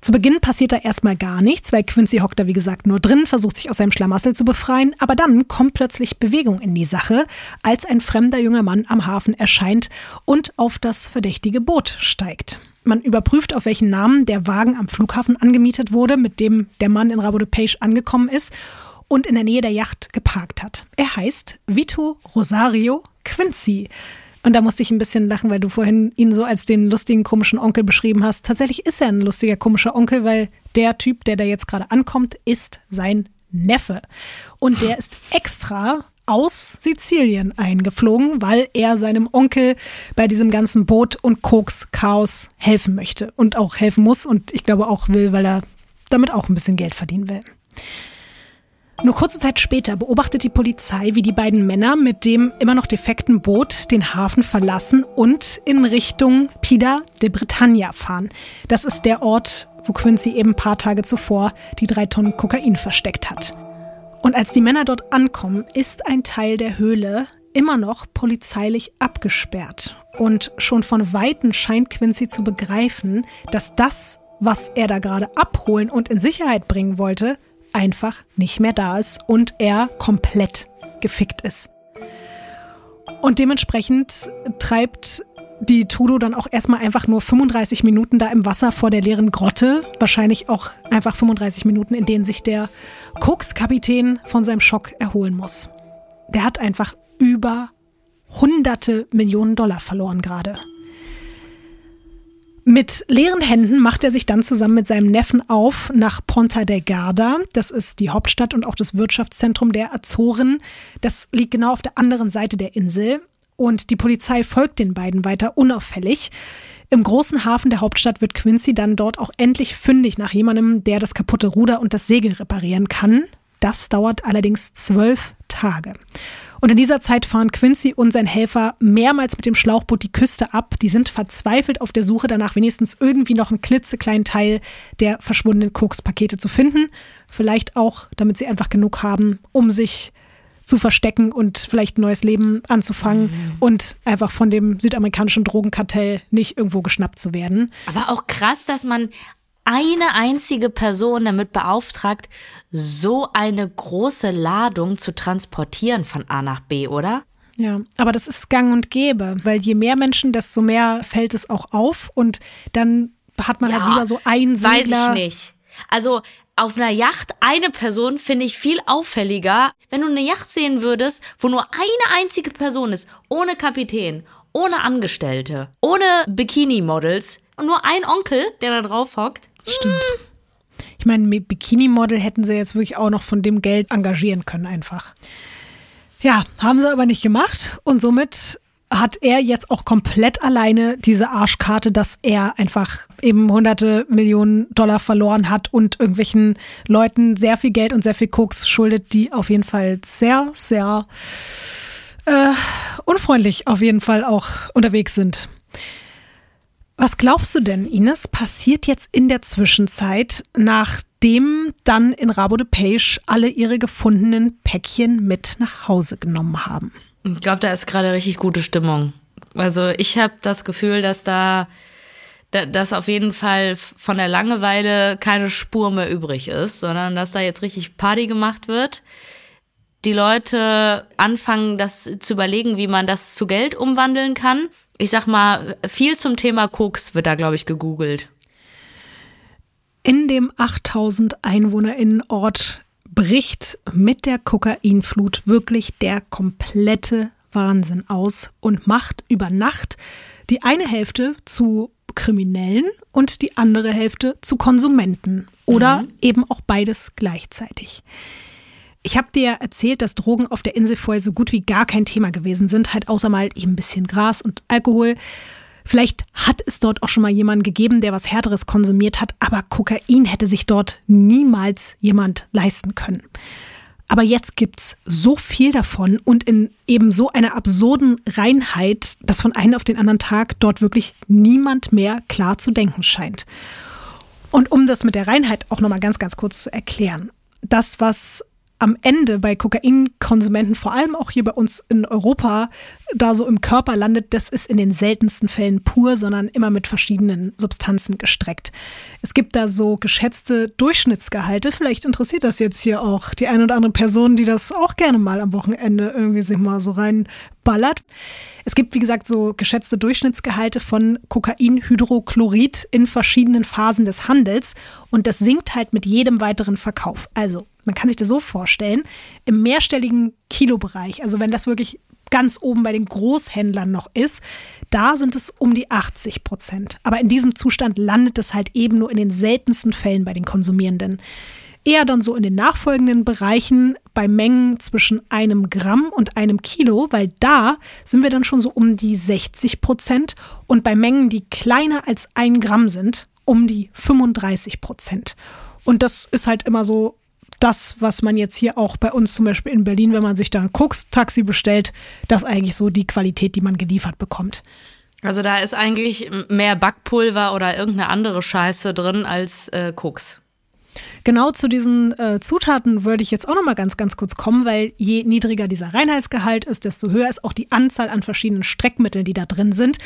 Zu Beginn passiert da erstmal gar nichts, weil Quincy hockt da wie gesagt nur drin, versucht sich aus seinem Schlamassel zu befreien, aber dann kommt plötzlich Bewegung in die Sache, als ein fremder junger Mann am Hafen erscheint und auf das verdächtige Boot steigt. Man überprüft, auf welchen Namen der Wagen am Flughafen angemietet wurde, mit dem der Mann in Rabo de Page angekommen ist und in der Nähe der Yacht geparkt hat. Er heißt Vito Rosario Quincy. Und da musste ich ein bisschen lachen, weil du vorhin ihn so als den lustigen, komischen Onkel beschrieben hast. Tatsächlich ist er ein lustiger, komischer Onkel, weil der Typ, der da jetzt gerade ankommt, ist sein Neffe. Und der ist extra aus Sizilien eingeflogen, weil er seinem Onkel bei diesem ganzen Boot- und Koks-Chaos helfen möchte und auch helfen muss und ich glaube auch will, weil er damit auch ein bisschen Geld verdienen will. Nur kurze Zeit später beobachtet die Polizei, wie die beiden Männer mit dem immer noch defekten Boot den Hafen verlassen und in Richtung Pida de Britannia fahren. Das ist der Ort, wo Quincy eben ein paar Tage zuvor die drei Tonnen Kokain versteckt hat. Und als die Männer dort ankommen, ist ein Teil der Höhle immer noch polizeilich abgesperrt. Und schon von Weitem scheint Quincy zu begreifen, dass das, was er da gerade abholen und in Sicherheit bringen wollte, einfach nicht mehr da ist und er komplett gefickt ist. Und dementsprechend treibt die Tudo dann auch erstmal einfach nur 35 Minuten da im Wasser vor der leeren Grotte. Wahrscheinlich auch einfach 35 Minuten, in denen sich der Koks-Kapitän von seinem Schock erholen muss. Der hat einfach über hunderte Millionen Dollar verloren gerade. Mit leeren Händen macht er sich dann zusammen mit seinem Neffen auf nach Ponta del Garda. Das ist die Hauptstadt und auch das Wirtschaftszentrum der Azoren. Das liegt genau auf der anderen Seite der Insel. Und die Polizei folgt den beiden weiter unauffällig. Im großen Hafen der Hauptstadt wird Quincy dann dort auch endlich fündig nach jemandem, der das kaputte Ruder und das Segel reparieren kann. Das dauert allerdings zwölf Tage. Und in dieser Zeit fahren Quincy und sein Helfer mehrmals mit dem Schlauchboot die Küste ab. Die sind verzweifelt auf der Suche danach, wenigstens irgendwie noch einen klitzekleinen Teil der verschwundenen Kokspakete zu finden. Vielleicht auch, damit sie einfach genug haben, um sich zu verstecken und vielleicht ein neues Leben anzufangen mhm. und einfach von dem südamerikanischen Drogenkartell nicht irgendwo geschnappt zu werden. Aber auch krass, dass man eine einzige Person damit beauftragt, so eine große Ladung zu transportieren von A nach B, oder? Ja, aber das ist gang und gäbe, weil je mehr Menschen, desto mehr fällt es auch auf und dann hat man halt ja, halt lieber so einen Segler. Weiß ich nicht. Also auf einer Yacht eine Person finde ich viel auffälliger. Wenn du eine Yacht sehen würdest, wo nur eine einzige Person ist, ohne Kapitän, ohne Angestellte, ohne Bikini-Models und nur ein Onkel, der da drauf hockt, Stimmt. Ich meine, mit Bikini-Model hätten sie jetzt wirklich auch noch von dem Geld engagieren können, einfach. Ja, haben sie aber nicht gemacht und somit hat er jetzt auch komplett alleine diese Arschkarte, dass er einfach eben hunderte Millionen Dollar verloren hat und irgendwelchen Leuten sehr viel Geld und sehr viel Koks schuldet, die auf jeden Fall sehr, sehr äh, unfreundlich auf jeden Fall auch unterwegs sind. Was glaubst du denn, Ines, passiert jetzt in der Zwischenzeit, nachdem dann in Rabo de Page alle ihre gefundenen Päckchen mit nach Hause genommen haben? Ich glaube, da ist gerade richtig gute Stimmung. Also ich habe das Gefühl, dass da, dass auf jeden Fall von der Langeweile keine Spur mehr übrig ist, sondern dass da jetzt richtig Party gemacht wird die Leute anfangen, das zu überlegen, wie man das zu Geld umwandeln kann. Ich sag mal, viel zum Thema Koks wird da, glaube ich, gegoogelt. In dem 8000 EinwohnerInnen Ort bricht mit der Kokainflut wirklich der komplette Wahnsinn aus und macht über Nacht die eine Hälfte zu Kriminellen und die andere Hälfte zu Konsumenten oder mhm. eben auch beides gleichzeitig. Ich habe dir erzählt, dass Drogen auf der Insel vorher so gut wie gar kein Thema gewesen sind, halt außer mal eben ein bisschen Gras und Alkohol. Vielleicht hat es dort auch schon mal jemanden gegeben, der was Härteres konsumiert hat, aber Kokain hätte sich dort niemals jemand leisten können. Aber jetzt gibt's so viel davon und in eben so einer absurden Reinheit, dass von einem auf den anderen Tag dort wirklich niemand mehr klar zu denken scheint. Und um das mit der Reinheit auch nochmal ganz, ganz kurz zu erklären. Das, was am Ende bei Kokainkonsumenten, vor allem auch hier bei uns in Europa, da so im Körper landet, das ist in den seltensten Fällen pur, sondern immer mit verschiedenen Substanzen gestreckt. Es gibt da so geschätzte Durchschnittsgehalte. Vielleicht interessiert das jetzt hier auch die eine oder andere Person, die das auch gerne mal am Wochenende irgendwie sich mal so reinballert. Es gibt, wie gesagt, so geschätzte Durchschnittsgehalte von Kokainhydrochlorid in verschiedenen Phasen des Handels und das sinkt halt mit jedem weiteren Verkauf. Also man kann sich das so vorstellen, im mehrstelligen Kilobereich, also wenn das wirklich ganz oben bei den Großhändlern noch ist, da sind es um die 80 Prozent. Aber in diesem Zustand landet es halt eben nur in den seltensten Fällen bei den Konsumierenden. Eher dann so in den nachfolgenden Bereichen bei Mengen zwischen einem Gramm und einem Kilo, weil da sind wir dann schon so um die 60 Prozent und bei Mengen, die kleiner als ein Gramm sind, um die 35 Prozent. Und das ist halt immer so das, was man jetzt hier auch bei uns zum Beispiel in Berlin, wenn man sich da ein Koks-Taxi bestellt, das eigentlich so die Qualität, die man geliefert bekommt. Also da ist eigentlich mehr Backpulver oder irgendeine andere Scheiße drin als äh, Koks. Genau zu diesen äh, Zutaten würde ich jetzt auch noch mal ganz, ganz kurz kommen, weil je niedriger dieser Reinheitsgehalt ist, desto höher ist auch die Anzahl an verschiedenen Streckmitteln, die da drin sind.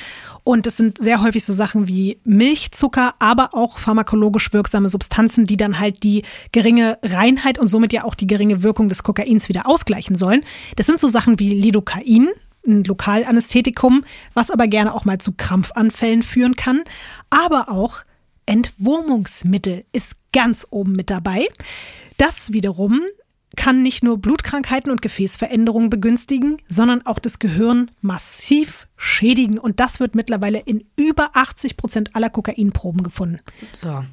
Und es sind sehr häufig so Sachen wie Milchzucker, aber auch pharmakologisch wirksame Substanzen, die dann halt die geringe Reinheit und somit ja auch die geringe Wirkung des Kokains wieder ausgleichen sollen. Das sind so Sachen wie Lidocain, ein Lokalanästhetikum, was aber gerne auch mal zu Krampfanfällen führen kann. Aber auch Entwurmungsmittel ist ganz oben mit dabei. Das wiederum kann nicht nur Blutkrankheiten und Gefäßveränderungen begünstigen, sondern auch das Gehirn massiv schädigen. Und das wird mittlerweile in über 80 Prozent aller Kokainproben gefunden. So.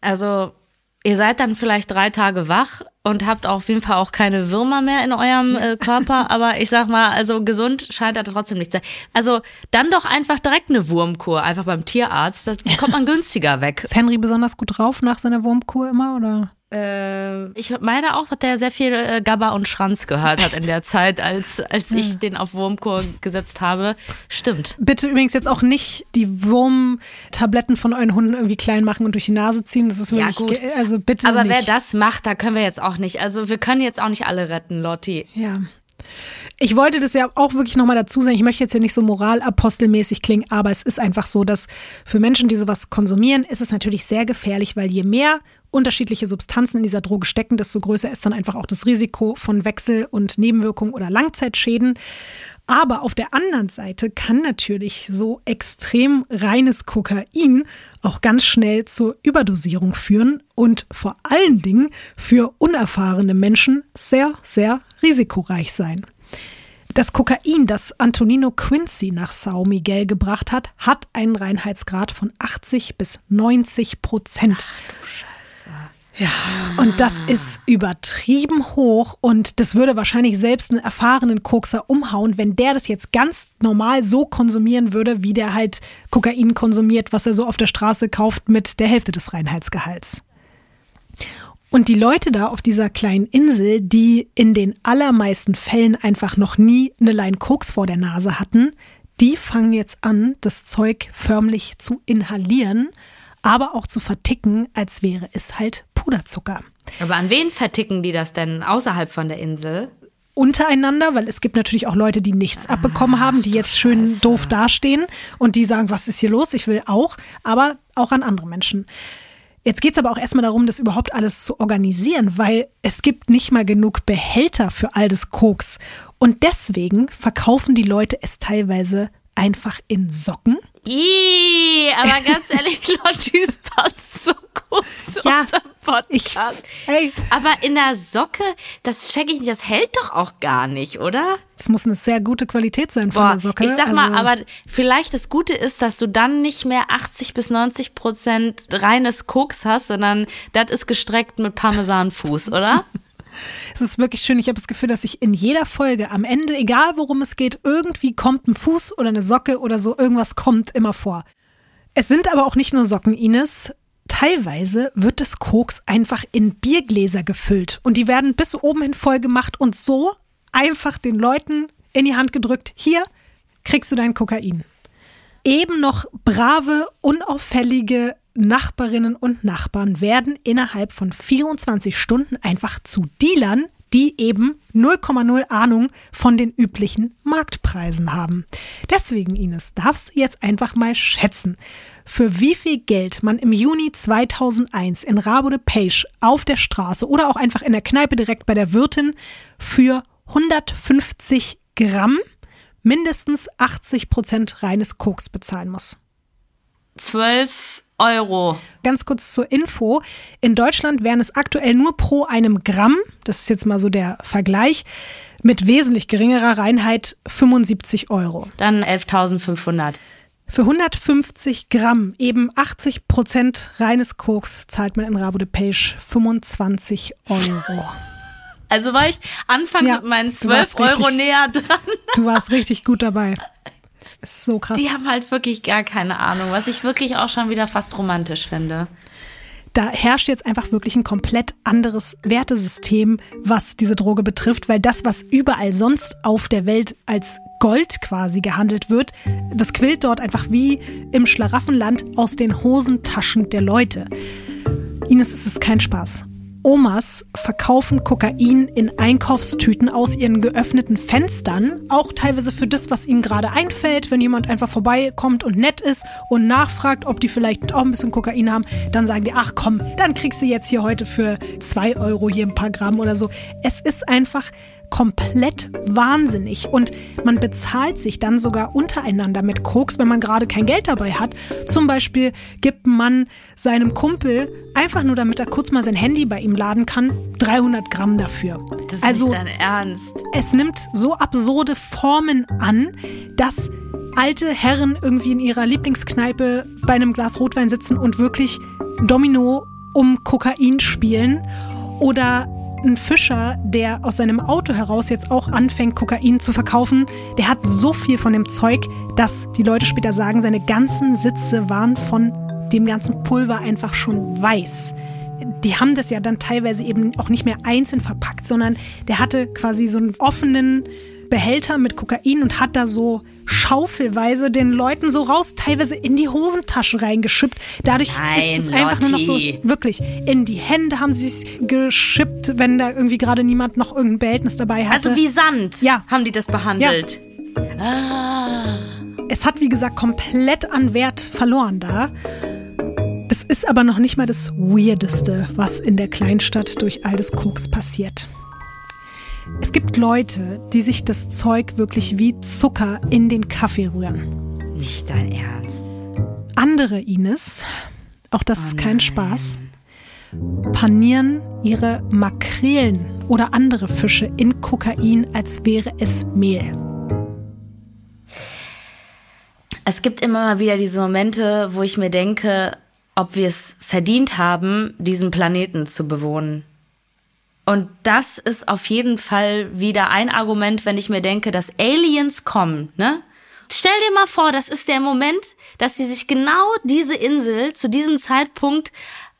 Also ihr seid dann vielleicht drei Tage wach und habt auf jeden Fall auch keine Würmer mehr in eurem äh, Körper, aber ich sag mal, also gesund scheint er trotzdem nicht zu sein. Also dann doch einfach direkt eine Wurmkur, einfach beim Tierarzt, das kommt man günstiger weg. Ist Henry besonders gut drauf nach seiner Wurmkur immer, oder? Äh, ich meine auch, dass der sehr viel äh, Gabba und Schranz gehört hat in der Zeit, als, als ich den auf Wurmkur gesetzt habe. Stimmt. Bitte übrigens jetzt auch nicht die Wurmtabletten von euren Hunden irgendwie klein machen und durch die Nase ziehen. Das ist wirklich, Ja, gut. also bitte Aber nicht. wer das macht, da können wir jetzt auch nicht. Also wir können jetzt auch nicht alle retten, Lotti. Ja. Ich wollte das ja auch wirklich nochmal dazu sagen. Ich möchte jetzt ja nicht so moralapostelmäßig klingen, aber es ist einfach so, dass für Menschen, die sowas konsumieren, ist es natürlich sehr gefährlich, weil je mehr unterschiedliche Substanzen in dieser Droge stecken, desto größer ist dann einfach auch das Risiko von Wechsel- und Nebenwirkungen oder Langzeitschäden. Aber auf der anderen Seite kann natürlich so extrem reines Kokain auch ganz schnell zur Überdosierung führen und vor allen Dingen für unerfahrene Menschen sehr, sehr risikoreich sein. Das Kokain, das Antonino Quincy nach Sao Miguel gebracht hat, hat einen Reinheitsgrad von 80 bis 90 Prozent. Ja, und das ist übertrieben hoch und das würde wahrscheinlich selbst einen erfahrenen Kokser umhauen, wenn der das jetzt ganz normal so konsumieren würde, wie der halt Kokain konsumiert, was er so auf der Straße kauft mit der Hälfte des Reinheitsgehalts. Und die Leute da auf dieser kleinen Insel, die in den allermeisten Fällen einfach noch nie eine Line Koks vor der Nase hatten, die fangen jetzt an, das Zeug förmlich zu inhalieren, aber auch zu verticken, als wäre es halt Puderzucker. Aber an wen verticken die das denn außerhalb von der Insel? Untereinander, weil es gibt natürlich auch Leute, die nichts abbekommen haben, die jetzt schön doof dastehen und die sagen, was ist hier los? Ich will auch, aber auch an andere Menschen. Jetzt geht es aber auch erstmal darum, das überhaupt alles zu organisieren, weil es gibt nicht mal genug Behälter für all das Koks. Und deswegen verkaufen die Leute es teilweise einfach in Socken. Ih, aber ganz ehrlich, Lotti, es passt so gut zu Ja, unserem Podcast. ich- ey. Aber in der Socke, das check ich nicht, das hält doch auch gar nicht, oder? Es muss eine sehr gute Qualität sein von Boah, der Socke. ich sag mal, Also- aber vielleicht das Gute ist, dass du dann nicht mehr 80 bis 90 Prozent reines Koks hast, sondern das ist gestreckt mit Parmesanfuß, oder? Es ist wirklich schön. Ich habe das Gefühl, dass ich in jeder Folge am Ende, egal worum es geht, irgendwie kommt ein Fuß oder eine Socke oder so, irgendwas kommt immer vor. Es sind aber auch nicht nur Socken, Ines. Teilweise wird das Koks einfach in Biergläser gefüllt und die werden bis oben hin voll gemacht und so einfach den Leuten in die Hand gedrückt. Hier kriegst du dein Kokain. Eben noch brave, unauffällige Nachbarinnen und Nachbarn werden innerhalb von 24 Stunden einfach zu Dealern, die eben 0,0 Ahnung von den üblichen Marktpreisen haben. Deswegen, Ines, darfst du jetzt einfach mal schätzen, für wie viel Geld man im Juni 2001 in Rabo de Page auf der Straße oder auch einfach in der Kneipe direkt bei der Wirtin für 150 Gramm mindestens 80 Prozent reines Koks bezahlen muss. 12 Euro. Ganz kurz zur Info. In Deutschland wären es aktuell nur pro einem Gramm, das ist jetzt mal so der Vergleich, mit wesentlich geringerer Reinheit 75 Euro. Dann 11.500. Für 150 Gramm, eben 80 Prozent reines Koks, zahlt man in Rabo de Page 25 Euro. Also war ich anfangs Ja, mit meinen du 12 warst Euro richtig- näher dran. Du warst richtig gut dabei. Das ist so krass. Die haben halt wirklich gar keine Ahnung, was ich wirklich auch schon wieder fast romantisch finde. da herrscht jetzt einfach wirklich ein komplett anderes Wertesystem, was diese Droge betrifft, weil das, was überall sonst auf der Welt als Gold quasi gehandelt wird, das quillt dort einfach wie im Schlaraffenland aus den Hosentaschen der Leute. Ines, es ist kein Spaß. Omas verkaufen Kokain in Einkaufstüten aus ihren geöffneten Fenstern, auch teilweise für das, was ihnen gerade einfällt. Wenn jemand einfach vorbeikommt und nett ist und nachfragt, ob die vielleicht auch ein bisschen Kokain haben, dann sagen die, ach komm, dann kriegst du jetzt hier heute für zwei Euro hier ein paar Gramm oder so. Es ist einfach komplett wahnsinnig und man bezahlt sich dann sogar untereinander mit Koks, wenn man gerade kein Geld dabei hat. Zum Beispiel gibt man seinem Kumpel einfach nur, damit er kurz mal sein Handy bei ihm laden kann, 300 Gramm dafür. Das ist also dein Ernst. es nimmt so absurde Formen an, dass alte Herren irgendwie in ihrer Lieblingskneipe bei einem Glas Rotwein sitzen und wirklich Domino um Kokain spielen oder ein Fischer, der aus seinem Auto heraus jetzt auch anfängt, Kokain zu verkaufen, der hat so viel von dem Zeug, dass die Leute später sagen, seine ganzen Sitze waren von dem ganzen Pulver einfach schon weiß. Die haben das ja dann teilweise eben auch nicht mehr einzeln verpackt, sondern der hatte quasi so einen offenen Behälter mit Kokain und hat da so schaufelweise den Leuten so raus, teilweise in die Hosentasche reingeschippt. Dadurch Nein, ist es einfach nur noch so, wirklich, in die Hände haben sie es geschippt, wenn da irgendwie gerade niemand noch irgendein Behältnis dabei hatte. Also wie Sand Ja. haben die das behandelt. Ah. es hat, wie gesagt, komplett an Wert verloren da. Das ist aber noch nicht mal das Weirdeste, was in der Kleinstadt durch all das Koks passiert. Es gibt Leute, die sich das Zeug wirklich wie Zucker in den Kaffee rühren. Nicht dein Ernst. Andere Ines, auch das ist kein Spaß, panieren ihre Makrelen oder andere Fische in Kokain, als wäre es Mehl. Es gibt immer mal wieder diese Momente, wo ich mir denke, ob wir es verdient haben, diesen Planeten zu bewohnen. Und das ist auf jeden Fall wieder ein Argument, wenn ich mir denke, dass Aliens kommen, ne? Stell dir mal vor, das ist der Moment, dass sie sich genau diese Insel zu diesem Zeitpunkt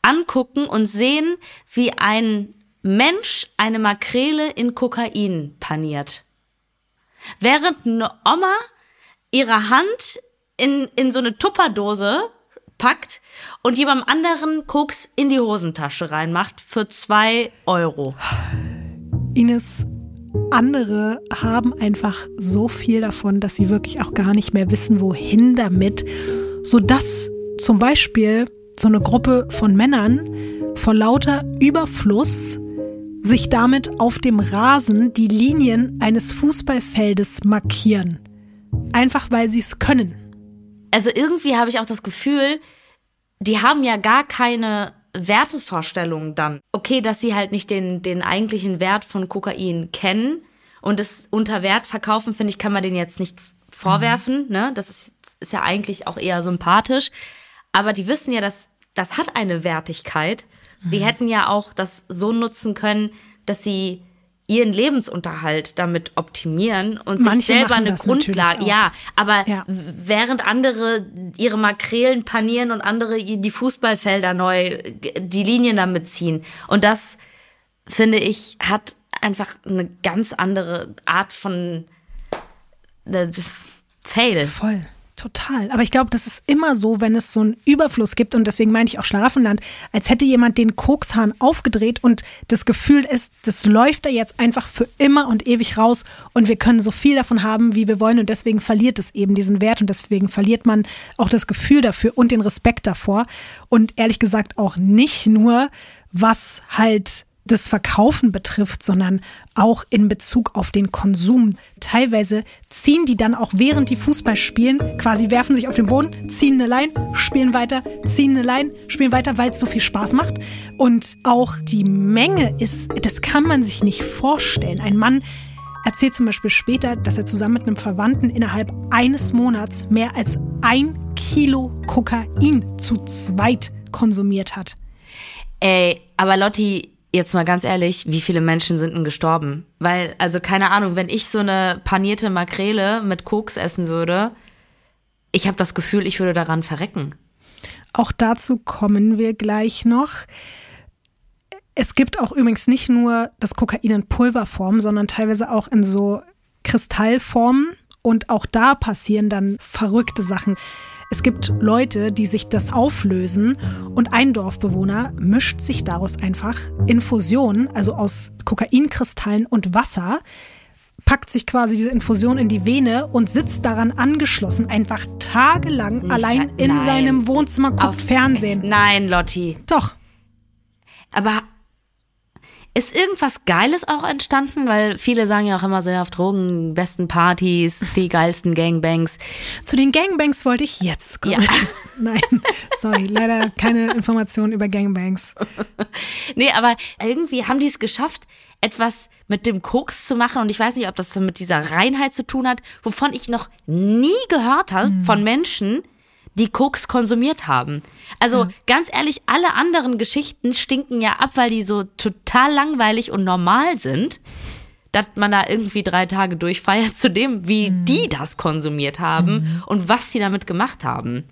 angucken und sehen, wie ein Mensch eine Makrele in Kokain paniert. Während eine Oma ihre Hand in, in so eine Tupperdose packt und jemandem anderen Koks in die Hosentasche reinmacht für zwei Euro. Ines, andere haben einfach so viel davon, dass sie wirklich auch gar nicht mehr wissen, wohin damit, sodass zum Beispiel so eine Gruppe von Männern vor lauter Überfluss sich damit auf dem Rasen die Linien eines Fußballfeldes markieren. Einfach weil sie es können. Also irgendwie habe ich auch das Gefühl, die haben ja gar keine Wertevorstellungen dann. Okay, dass sie halt nicht den, den eigentlichen Wert von Kokain kennen und es unter Wert verkaufen, finde ich, kann man denen jetzt nicht vorwerfen. Ne? Das ist, ist ja eigentlich auch eher sympathisch. Aber die wissen ja, dass das hat eine Wertigkeit. Die hätten ja auch das so nutzen können, dass sie ihren Lebensunterhalt damit optimieren und Manche sich selber eine Grundlage. Ja, aber Ja. während andere ihre Makrelen panieren und andere die Fußballfelder neu, die Linien damit ziehen. Und das, finde ich, hat einfach eine ganz andere Art von äh, Fail. Voll. Total. Aber ich glaube, das ist immer so, wenn es so einen Überfluss gibt und deswegen meine ich auch Schlaraffenland, als hätte jemand den Kokshahn aufgedreht und das Gefühl ist, das läuft da jetzt einfach für immer und ewig raus und wir können so viel davon haben, wie wir wollen und deswegen verliert es eben diesen Wert und deswegen verliert man auch das Gefühl dafür und den Respekt davor und ehrlich gesagt auch nicht nur, was halt das Verkaufen betrifft, sondern auch in Bezug auf den Konsum. Teilweise ziehen die dann auch während die Fußball spielen, quasi werfen sich auf den Boden, ziehen eine Line, spielen weiter, ziehen eine Line, spielen weiter, weil es so viel Spaß macht. Und auch die Menge ist, das kann man sich nicht vorstellen. Ein Mann erzählt zum Beispiel später, dass er zusammen mit einem Verwandten innerhalb eines Monats mehr als ein Kilo Kokain zu zweit konsumiert hat. Ey, aber Lotti, jetzt mal ganz ehrlich, wie viele Menschen sind denn gestorben? Weil, also keine Ahnung, wenn ich so eine panierte Makrele mit Koks essen würde, ich habe das Gefühl, ich würde daran verrecken. Auch dazu kommen wir gleich noch. Es gibt auch übrigens nicht nur das Kokain in Pulverform, sondern teilweise auch in so Kristallformen. Und auch da passieren dann verrückte Sachen. Es gibt Leute, die sich das auflösen und ein Dorfbewohner mischt sich daraus einfach Infusion, also aus Kokainkristallen und Wasser, packt sich quasi diese Infusion in die Vene und sitzt daran angeschlossen, einfach tagelang Nicht allein da- in seinem Wohnzimmer guckt Auf- Fernsehen. Nein, Lotti. Doch. Aber Ist irgendwas Geiles auch entstanden? Weil viele sagen ja auch immer so, ja, auf Drogen, besten Partys, die geilsten Gangbangs. Zu den Gangbangs wollte ich jetzt kommen. Ja. Nein, sorry, leider keine Informationen über Gangbangs. nee, aber irgendwie haben die es geschafft, etwas mit dem Koks zu machen. Und ich weiß nicht, ob das mit dieser Reinheit zu tun hat, wovon ich noch nie gehört habe mhm. von Menschen, die Koks konsumiert haben. Also ja. ganz ehrlich, alle anderen Geschichten stinken ja ab, weil die so total langweilig und normal sind, dass man da irgendwie drei Tage durchfeiert zu dem, wie mhm. die das konsumiert haben mhm. und was sie damit gemacht haben.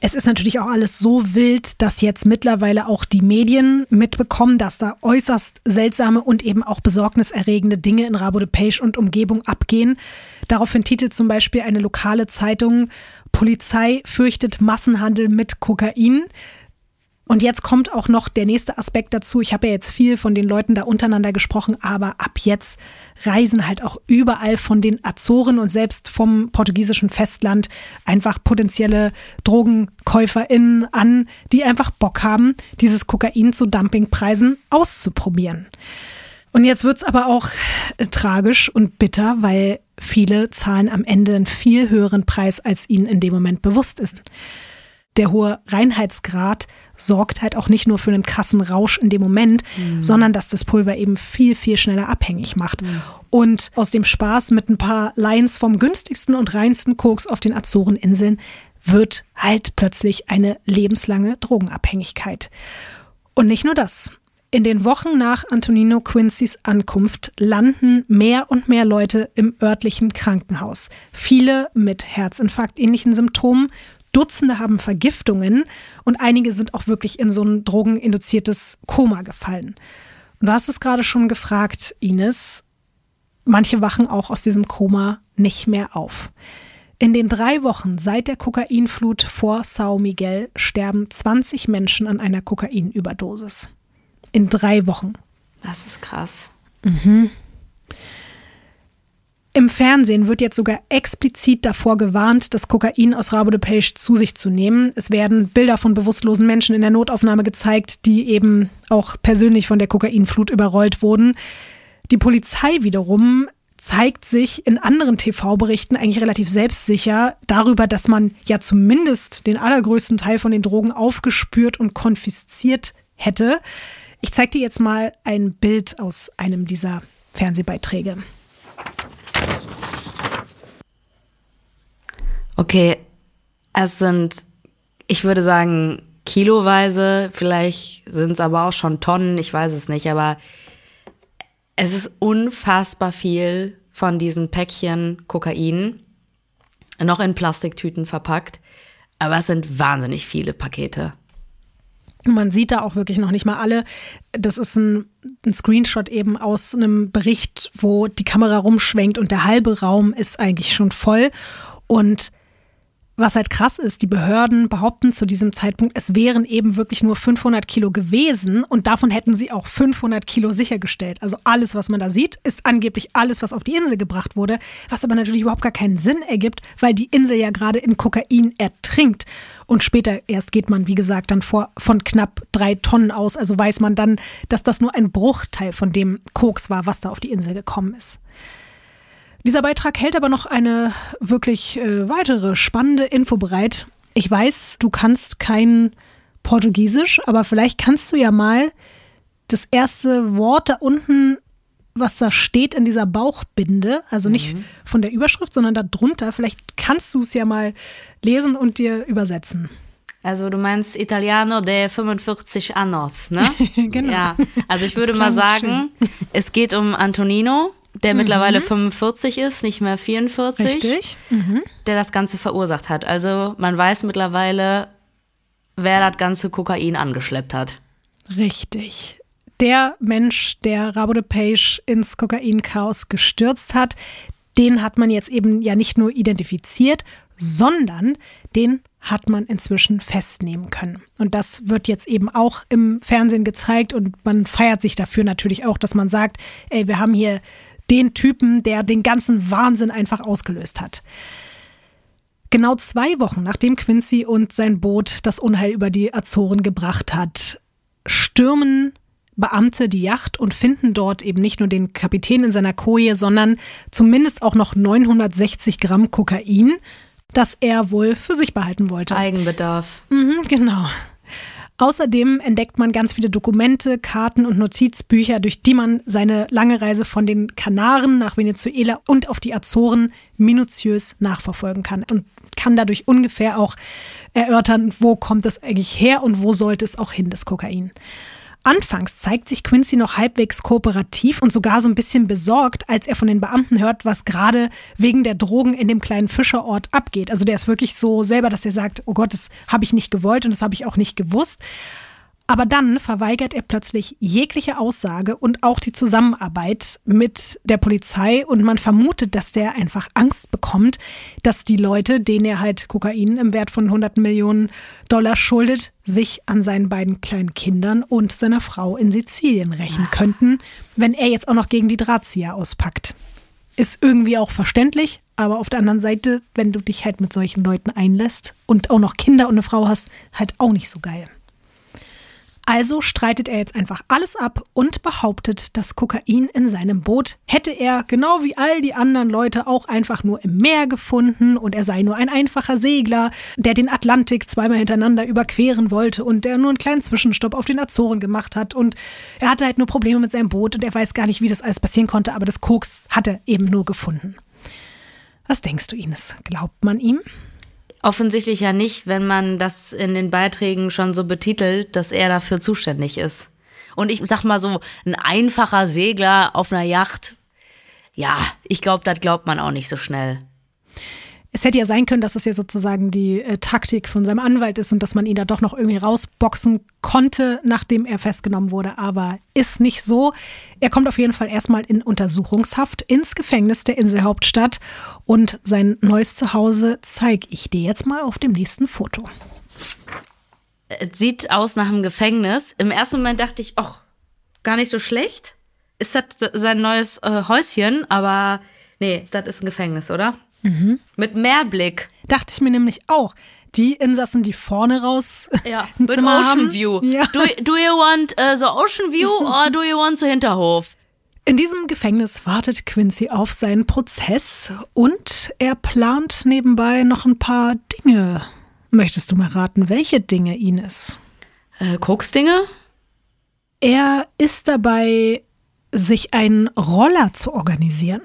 Es ist natürlich auch alles so wild, dass jetzt mittlerweile auch die Medien mitbekommen, dass da äußerst seltsame und eben auch besorgniserregende Dinge in Rabo de Page und Umgebung abgehen. Daraufhin titelt zum Beispiel eine lokale Zeitung, Polizei fürchtet Massenhandel mit Kokain. Und jetzt kommt auch noch der nächste Aspekt dazu. Ich habe ja jetzt viel von den Leuten da untereinander gesprochen, aber ab jetzt reisen halt auch überall von den Azoren und selbst vom portugiesischen Festland einfach potenzielle DrogenkäuferInnen an, die einfach Bock haben, dieses Kokain zu Dumpingpreisen auszuprobieren. Und jetzt wird's aber auch äh, tragisch und bitter, weil viele zahlen am Ende einen viel höheren Preis, als ihnen in dem Moment bewusst ist. Der hohe Reinheitsgrad sorgt halt auch nicht nur für einen krassen Rausch in dem Moment, mhm. sondern dass das Pulver eben viel, viel schneller abhängig macht. Mhm. Und aus dem Spaß mit ein paar Lines vom günstigsten und reinsten Koks auf den Azoreninseln wird halt plötzlich eine lebenslange Drogenabhängigkeit. Und nicht nur das. In den Wochen nach Antonino Quincy's Ankunft landen mehr und mehr Leute im örtlichen Krankenhaus. Viele mit Herzinfarkt-ähnlichen Symptomen, Dutzende haben Vergiftungen und einige sind auch wirklich in so ein drogeninduziertes Koma gefallen. Und du hast es gerade schon gefragt, Ines. Manche wachen auch aus diesem Koma nicht mehr auf. In den drei Wochen seit der Kokainflut vor Sao Miguel sterben 20 Menschen an einer Kokainüberdosis. In drei Wochen. Das ist krass. Mhm. Im Fernsehen wird jetzt sogar explizit davor gewarnt, das Kokain aus Rabo de Page zu sich zu nehmen. Es werden Bilder von bewusstlosen Menschen in der Notaufnahme gezeigt, die eben auch persönlich von der Kokainflut überrollt wurden. Die Polizei wiederum zeigt sich in anderen TV-Berichten eigentlich relativ selbstsicher darüber, dass man ja zumindest den allergrößten Teil von den Drogen aufgespürt und konfisziert hätte. Ich zeige dir jetzt mal ein Bild aus einem dieser Fernsehbeiträge. Okay, es sind, ich würde sagen, kiloweise, vielleicht sind es aber auch schon Tonnen, ich weiß es nicht, aber es ist unfassbar viel von diesen Päckchen Kokain, noch in Plastiktüten verpackt, aber es sind wahnsinnig viele Pakete. Man sieht da auch wirklich noch nicht mal alle. Das ist ein, ein, Screenshot eben aus einem Bericht, wo die Kamera rumschwenkt und der halbe Raum ist eigentlich schon voll. Und was halt krass ist, die Behörden behaupten zu diesem Zeitpunkt, es wären eben wirklich nur 500 Kilo gewesen und davon hätten sie auch 500 Kilo sichergestellt. Also alles, was man da sieht, ist angeblich alles, was auf die Insel gebracht wurde, was aber natürlich überhaupt gar keinen Sinn ergibt, weil die Insel ja gerade in Kokain ertrinkt. Und später erst geht man, wie gesagt, dann vor, von knapp drei Tonnen aus. Also weiß man dann, dass das nur ein Bruchteil von dem Koks war, was da auf die Insel gekommen ist. Dieser Beitrag hält aber noch eine wirklich äh, weitere spannende Info bereit. Ich weiß, du kannst kein Portugiesisch, aber vielleicht kannst du ja mal das erste Wort da unten, was da steht in dieser Bauchbinde, also nicht mhm. von der Überschrift, sondern da drunter. Vielleicht kannst du es ja mal lesen und dir übersetzen. Also du meinst Italiano de 45 Annos, ne? genau. Ja, also ich würde mal sagen, schön. es geht um Antonino, der mhm. mittlerweile 45 ist, nicht mehr 44. Richtig. Mhm. Der das Ganze verursacht hat. Also man weiß mittlerweile, wer das ganze Kokain angeschleppt hat. Richtig. Der Mensch, der Rabo de Page ins Kokainchaos gestürzt hat, den hat man jetzt eben ja nicht nur identifiziert, sondern den hat man inzwischen festnehmen können. Und das wird jetzt eben auch im Fernsehen gezeigt und man feiert sich dafür natürlich auch, dass man sagt, ey, wir haben hier den Typen, der den ganzen Wahnsinn einfach ausgelöst hat. Genau zwei Wochen nachdem Quincy und sein Boot das Unheil über die Azoren gebracht hat, stürmen Beamte die Yacht und finden dort eben nicht nur den Kapitän in seiner Koje, sondern zumindest auch noch 960 Gramm Kokain, das er wohl für sich behalten wollte. Eigenbedarf. Mhm, genau. Außerdem entdeckt man ganz viele Dokumente, Karten und Notizbücher, durch die man seine lange Reise von den Kanaren nach Venezuela und auf die Azoren minutiös nachverfolgen kann und kann dadurch ungefähr auch erörtern, wo kommt es eigentlich her und wo sollte es auch hin, das Kokain. Anfangs zeigt sich Quincy noch halbwegs kooperativ und sogar so ein bisschen besorgt, als er von den Beamten hört, was gerade wegen der Drogen in dem kleinen Fischerort abgeht. Also der ist wirklich so selber, dass er sagt, oh Gott, das habe ich nicht gewollt und das habe ich auch nicht gewusst. Aber dann verweigert er plötzlich jegliche Aussage und auch die Zusammenarbeit mit der Polizei und man vermutet, dass der einfach Angst bekommt, dass die Leute, denen er halt Kokain im Wert von 100 Millionen Dollar schuldet, sich an seinen beiden kleinen Kindern und seiner Frau in Sizilien rächen könnten, wenn er jetzt auch noch gegen die Drahtzieher auspackt. Ist irgendwie auch verständlich, aber auf der anderen Seite, wenn du dich halt mit solchen Leuten einlässt und auch noch Kinder und eine Frau hast, halt auch nicht so geil. Also streitet er jetzt einfach alles ab und behauptet, das Kokain in seinem Boot hätte er, genau wie all die anderen Leute, auch einfach nur im Meer gefunden und er sei nur ein einfacher Segler, der den Atlantik zweimal hintereinander überqueren wollte und der nur einen kleinen Zwischenstopp auf den Azoren gemacht hat und er hatte halt nur Probleme mit seinem Boot und er weiß gar nicht, wie das alles passieren konnte, aber das Koks hat er eben nur gefunden. Was denkst du, Ines? Glaubt man ihm? Offensichtlich ja nicht, wenn man das in den Beiträgen schon so betitelt, dass er dafür zuständig ist. Und ich sag mal so, ein einfacher Segler auf einer Yacht, ja, ich glaube, das glaubt man auch nicht so schnell es hätte ja sein können, dass das ja sozusagen die äh, Taktik von seinem Anwalt ist und dass man ihn da doch noch irgendwie rausboxen konnte, nachdem er festgenommen wurde. Aber ist nicht so. Er kommt auf jeden Fall erstmal in Untersuchungshaft ins Gefängnis der Inselhauptstadt und sein neues Zuhause zeige ich dir jetzt mal auf dem nächsten Foto. Es sieht aus nach einem Gefängnis. Im ersten Moment dachte ich, ach, gar nicht so schlecht. Ist das sein neues äh, Häuschen? Aber nee, das ist ein Gefängnis, oder? Mhm. Mit Mehrblick. Dachte ich mir nämlich auch. Die Insassen, die vorne raus ja, mit Zimmer Ocean haben. View. Ja. Do, do you want uh, the Ocean View or do you want the Hinterhof? In diesem Gefängnis wartet Quincy auf seinen Prozess und er plant nebenbei noch ein paar Dinge. Möchtest du mal raten, welche Dinge Ines? Äh, Koksdinge? Er ist dabei, sich einen Roller zu organisieren.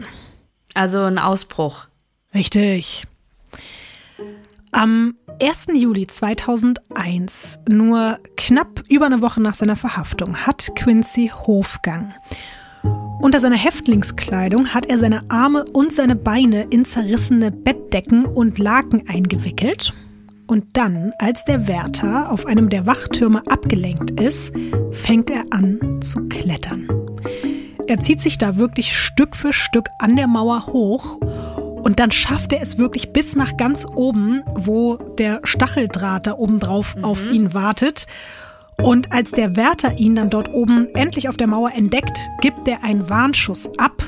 Also ein Ausbruch. Richtig. Am 1. Juli 2001, nur knapp über eine Woche nach seiner Verhaftung, hat Quincy Hofgang. Unter seiner Häftlingskleidung hat er seine Arme und seine Beine in zerrissene Bettdecken und Laken eingewickelt. Und dann, als der Wärter auf einem der Wachtürme abgelenkt ist, fängt er an zu klettern. Er zieht sich da wirklich Stück für Stück an der Mauer hoch und dann schafft er es wirklich bis nach ganz oben, wo der Stacheldraht da oben drauf mhm. auf ihn wartet. Und als der Wärter ihn dann dort oben endlich auf der Mauer entdeckt, gibt er einen Warnschuss ab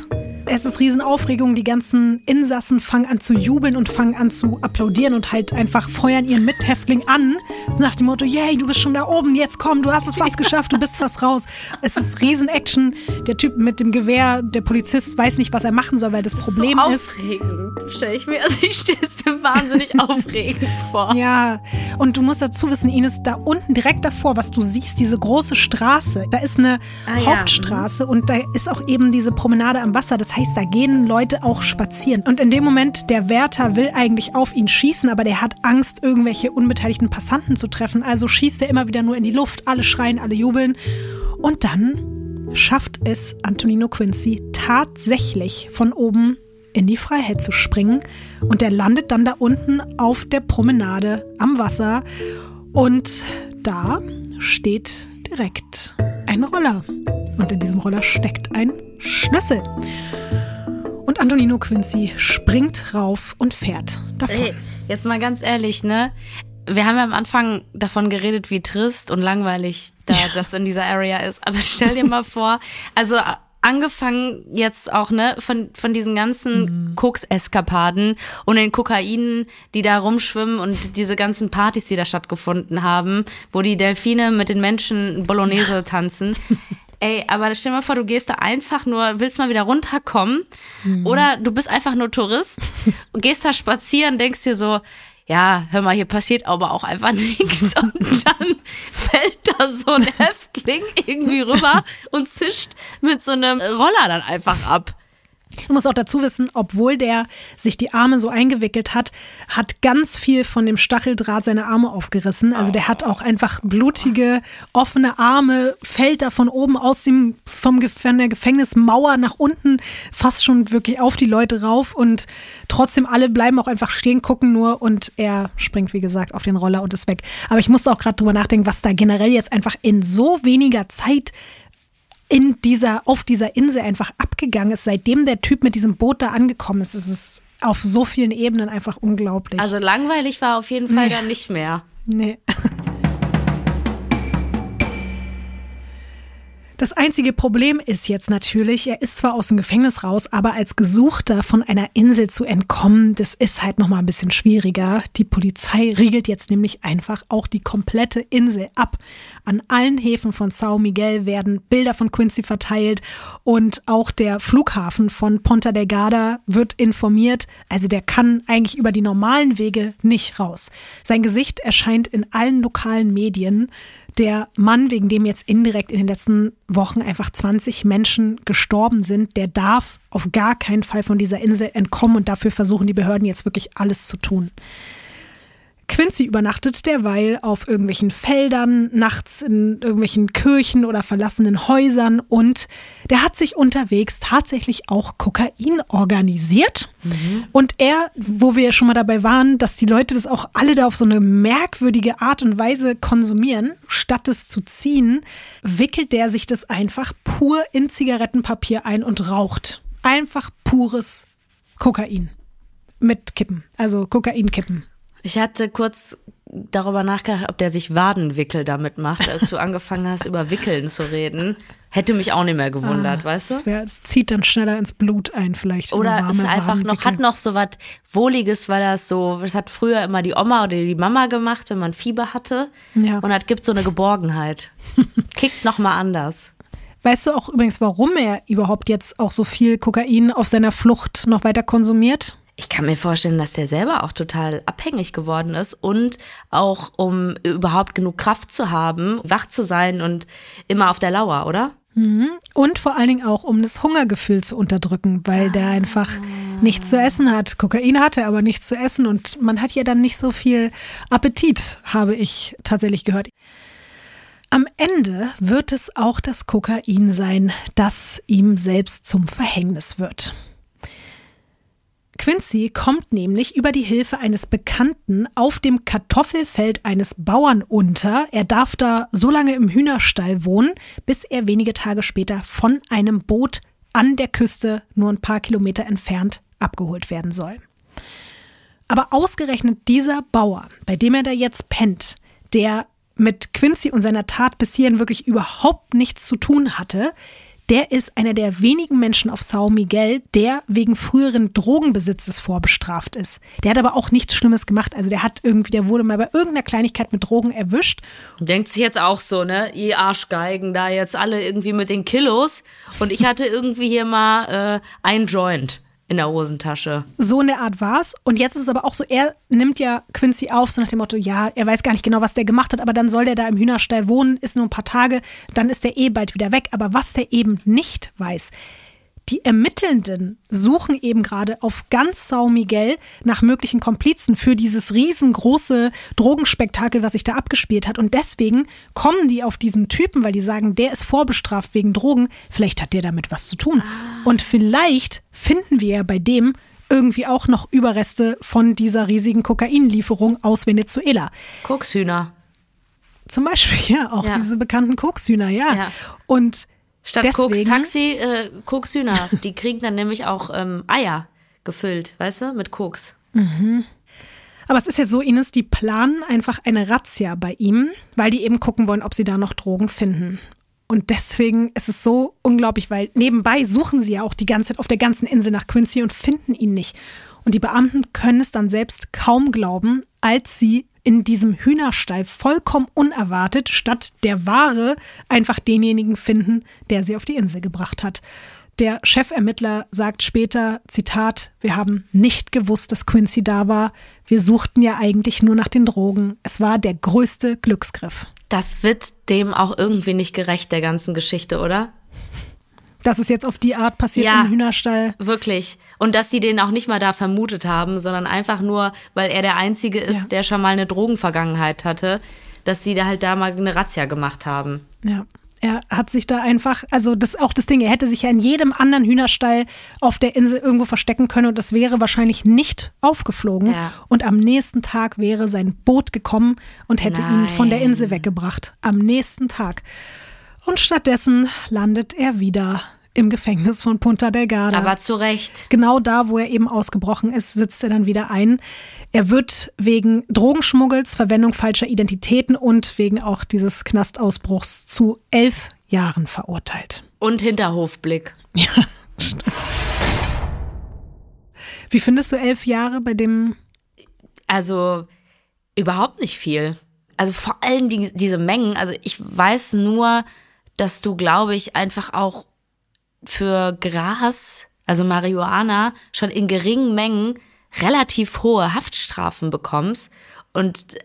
es ist Riesenaufregung. Die ganzen Insassen fangen an zu jubeln und fangen an zu applaudieren und halt einfach feuern ihren Mithäftling an. Nach dem Motto, yay, du bist schon da oben, jetzt komm, du hast es fast geschafft, du bist fast raus. Es ist Riesenaction. Der Typ mit dem Gewehr, der Polizist, weiß nicht, was er machen soll, weil das Problem so ist. Aufregend, stelle ich mir. Also ich stelle es mir wahnsinnig aufregend vor. Ja, und du musst dazu wissen, Ines, da unten direkt davor, was du siehst, diese große Straße, da ist eine ah, Hauptstraße ja. und da ist auch eben diese Promenade am Wasser. Das heißt, da gehen Leute auch spazieren. Und in dem Moment, der Wärter will eigentlich auf ihn schießen, aber der hat Angst, irgendwelche unbeteiligten Passanten zu treffen. Also schießt er immer wieder nur in die Luft. Alle schreien, alle jubeln. Und dann schafft es Antonino Quincy tatsächlich von oben in die Freiheit zu springen. Und er landet dann da unten auf der Promenade am Wasser. Und da steht direkt ein Roller. Und in diesem Roller steckt ein Schlüssel. Und Antonino Quincy springt rauf und fährt davon. Ey, jetzt mal ganz ehrlich, ne? Wir haben ja am Anfang davon geredet, wie trist und langweilig da ja. das in dieser Area ist. Aber stell dir mal vor, also angefangen jetzt auch, ne, von, von diesen ganzen mhm. Koks-Eskapaden und den Kokainen, die da rumschwimmen und diese ganzen Partys, die da stattgefunden haben, wo die Delfine mit den Menschen Bolognese tanzen. Ey, aber stell dir mal vor, du gehst da einfach nur, willst mal wieder runterkommen. Mhm. Oder du bist einfach nur Tourist und gehst da spazieren, denkst dir so, ja, hör mal, hier passiert aber auch einfach nichts. Und dann fällt da so ein Häftling irgendwie rüber und zischt mit so einem Roller dann einfach ab. Du musst auch dazu wissen, obwohl der sich die Arme so eingewickelt hat, hat ganz viel von dem Stacheldraht seine Arme aufgerissen. Also der hat auch einfach blutige, offene Arme, fällt da von oben aus dem, vom, von der Gefängnismauer nach unten fast schon wirklich auf die Leute rauf und trotzdem alle bleiben auch einfach stehen, gucken nur und er springt, wie gesagt, auf den Roller und ist weg. Aber ich musste auch gerade drüber nachdenken, was da generell jetzt einfach in so weniger Zeit in dieser, auf dieser Insel einfach abgegangen ist, seitdem der Typ mit diesem Boot da angekommen ist. Es ist auf so vielen Ebenen einfach unglaublich. Also langweilig war auf jeden Fall nee. dann nicht mehr. Nee. Das einzige Problem ist jetzt natürlich, er ist zwar aus dem Gefängnis raus, aber als Gesuchter von einer Insel zu entkommen, das ist halt noch mal ein bisschen schwieriger. Die Polizei riegelt jetzt nämlich einfach auch die komplette Insel ab. An allen Häfen von Sao Miguel werden Bilder von Quincy verteilt und auch der Flughafen von Ponta Delgada wird informiert. Also der kann eigentlich über die normalen Wege nicht raus. Sein Gesicht erscheint in allen lokalen Medien der Mann, wegen dem jetzt indirekt in den letzten Wochen einfach 20 Menschen gestorben sind, der darf auf gar keinen Fall von dieser Insel entkommen und dafür versuchen die Behörden jetzt wirklich alles zu tun. Quincy übernachtet derweil auf irgendwelchen Feldern, nachts in irgendwelchen Kirchen oder verlassenen Häusern und der hat sich unterwegs tatsächlich auch Kokain organisiert. Mhm. Und er, wo wir schon mal dabei waren, dass die Leute das auch alle da auf so eine merkwürdige Art und Weise konsumieren, statt es zu ziehen, wickelt der sich das einfach pur in Zigarettenpapier ein und raucht. Einfach pures Kokain. Mit Kippen, also Kokainkippen. Ich hatte kurz darüber nachgedacht, ob der sich Wadenwickel damit macht, als du angefangen hast, über Wickeln zu reden. Hätte mich auch nicht mehr gewundert, ah, weißt du? Es zieht dann schneller ins Blut ein, vielleicht. Oder ist einfach noch, hat noch so was Wohliges, weil das so, das hat früher immer die Oma oder die Mama gemacht, wenn man Fieber hatte. Ja. Und das gibt so eine Geborgenheit. Kickt nochmal anders. Weißt du auch übrigens, warum er überhaupt jetzt auch so viel Kokain auf seiner Flucht noch weiter konsumiert? Ich kann mir vorstellen, dass der selber auch total abhängig geworden ist und auch um überhaupt genug Kraft zu haben, wach zu sein und immer auf der Lauer, oder? Mhm. Und vor allen Dingen auch, um das Hungergefühl zu unterdrücken, weil ah. der einfach nichts zu essen hat. Kokain hatte aber nichts zu essen und man hat ja dann nicht so viel Appetit, habe ich tatsächlich gehört. Am Ende wird es auch das Kokain sein, das ihm selbst zum Verhängnis wird. Quincy kommt nämlich über die Hilfe eines Bekannten auf dem Kartoffelfeld eines Bauern unter. Er darf da so lange im Hühnerstall wohnen, bis er wenige Tage später von einem Boot an der Küste nur ein paar Kilometer entfernt abgeholt werden soll. Aber ausgerechnet dieser Bauer, bei dem er da jetzt pennt, der mit Quincy und seiner Tat bis hierhin wirklich überhaupt nichts zu tun hatte, der ist einer der wenigen Menschen auf Sao Miguel, der wegen früheren Drogenbesitzes vorbestraft ist. Der hat aber auch nichts Schlimmes gemacht. Also der hat irgendwie, der wurde mal bei irgendeiner Kleinigkeit mit Drogen erwischt. Denkt sich jetzt auch so, ne? Ihr Arschgeigen da jetzt alle irgendwie mit den Kilos. Und ich hatte irgendwie hier mal äh, ein Joint in der Hosentasche. So eine Art war's. Und jetzt ist es aber auch so, er nimmt ja Quincy auf, so nach dem Motto, ja, er weiß gar nicht genau, was der gemacht hat, aber dann soll der da im Hühnerstall wohnen, ist nur ein paar Tage, dann ist der eh bald wieder weg. Aber was der eben nicht weiß, die Ermittelnden suchen eben gerade auf ganz Sao Miguel nach möglichen Komplizen für dieses riesengroße Drogenspektakel, was sich da abgespielt hat. Und deswegen kommen die auf diesen Typen, weil die sagen, der ist vorbestraft wegen Drogen. Vielleicht hat der damit was zu tun. Ah. Und vielleicht finden wir ja bei dem irgendwie auch noch Überreste von dieser riesigen Kokainlieferung aus Venezuela. Kokshühner. Zum Beispiel, ja, auch ja. diese bekannten Kokshühner, ja. ja. Und Statt Deswegen, Koks Taxi, äh, Koks Hühner. Die kriegen dann nämlich auch ähm, Eier gefüllt, weißt du, mit Koks. Mhm. Aber es ist jetzt so, Ines, die planen einfach eine Razzia bei ihm, weil die eben gucken wollen, ob sie da noch Drogen finden. Und deswegen ist es so unglaublich, weil nebenbei suchen sie ja auch die ganze Zeit auf der ganzen Insel nach Quincy und finden ihn nicht. Und die Beamten können es dann selbst kaum glauben, als sie in diesem Hühnerstall vollkommen unerwartet statt der Ware einfach denjenigen finden, der sie auf die Insel gebracht hat. Der Chefermittler sagt später, Zitat, wir haben nicht gewusst, dass Quincy da war. Wir suchten ja eigentlich nur nach den Drogen. Es war der größte Glücksgriff. Das wird dem auch irgendwie nicht gerecht, der ganzen Geschichte, oder? Dass es jetzt auf die Art passiert ja, im Hühnerstall. Wirklich. Und dass die den auch nicht mal da vermutet haben, sondern einfach nur, weil er der Einzige ist, ja. der schon mal eine Drogenvergangenheit hatte, dass die da halt da mal eine Razzia gemacht haben. Ja. Er hat sich da einfach, also das auch das Ding, er hätte sich ja in jedem anderen Hühnerstall auf der Insel irgendwo verstecken können und das wäre wahrscheinlich nicht aufgeflogen. Ja. Und am nächsten Tag wäre sein Boot gekommen und hätte Nein. ihn von der Insel weggebracht. Am nächsten Tag. Und stattdessen landet er wieder im Gefängnis von Punta Delgada. Aber zu Recht. Genau da, wo er eben ausgebrochen ist, sitzt er dann wieder ein. Er wird wegen Drogenschmuggels, Verwendung falscher Identitäten und wegen auch dieses Knastausbruchs zu elf Jahren verurteilt. Und Hinterhofblick. Ja, stimmt. Wie findest du elf Jahre bei dem? Also überhaupt nicht viel. Also vor allem die, diese Mengen. Also ich weiß nur, dass du, glaube ich, einfach auch für Gras, also Marihuana, schon in geringen Mengen relativ hohe Haftstrafen bekommst und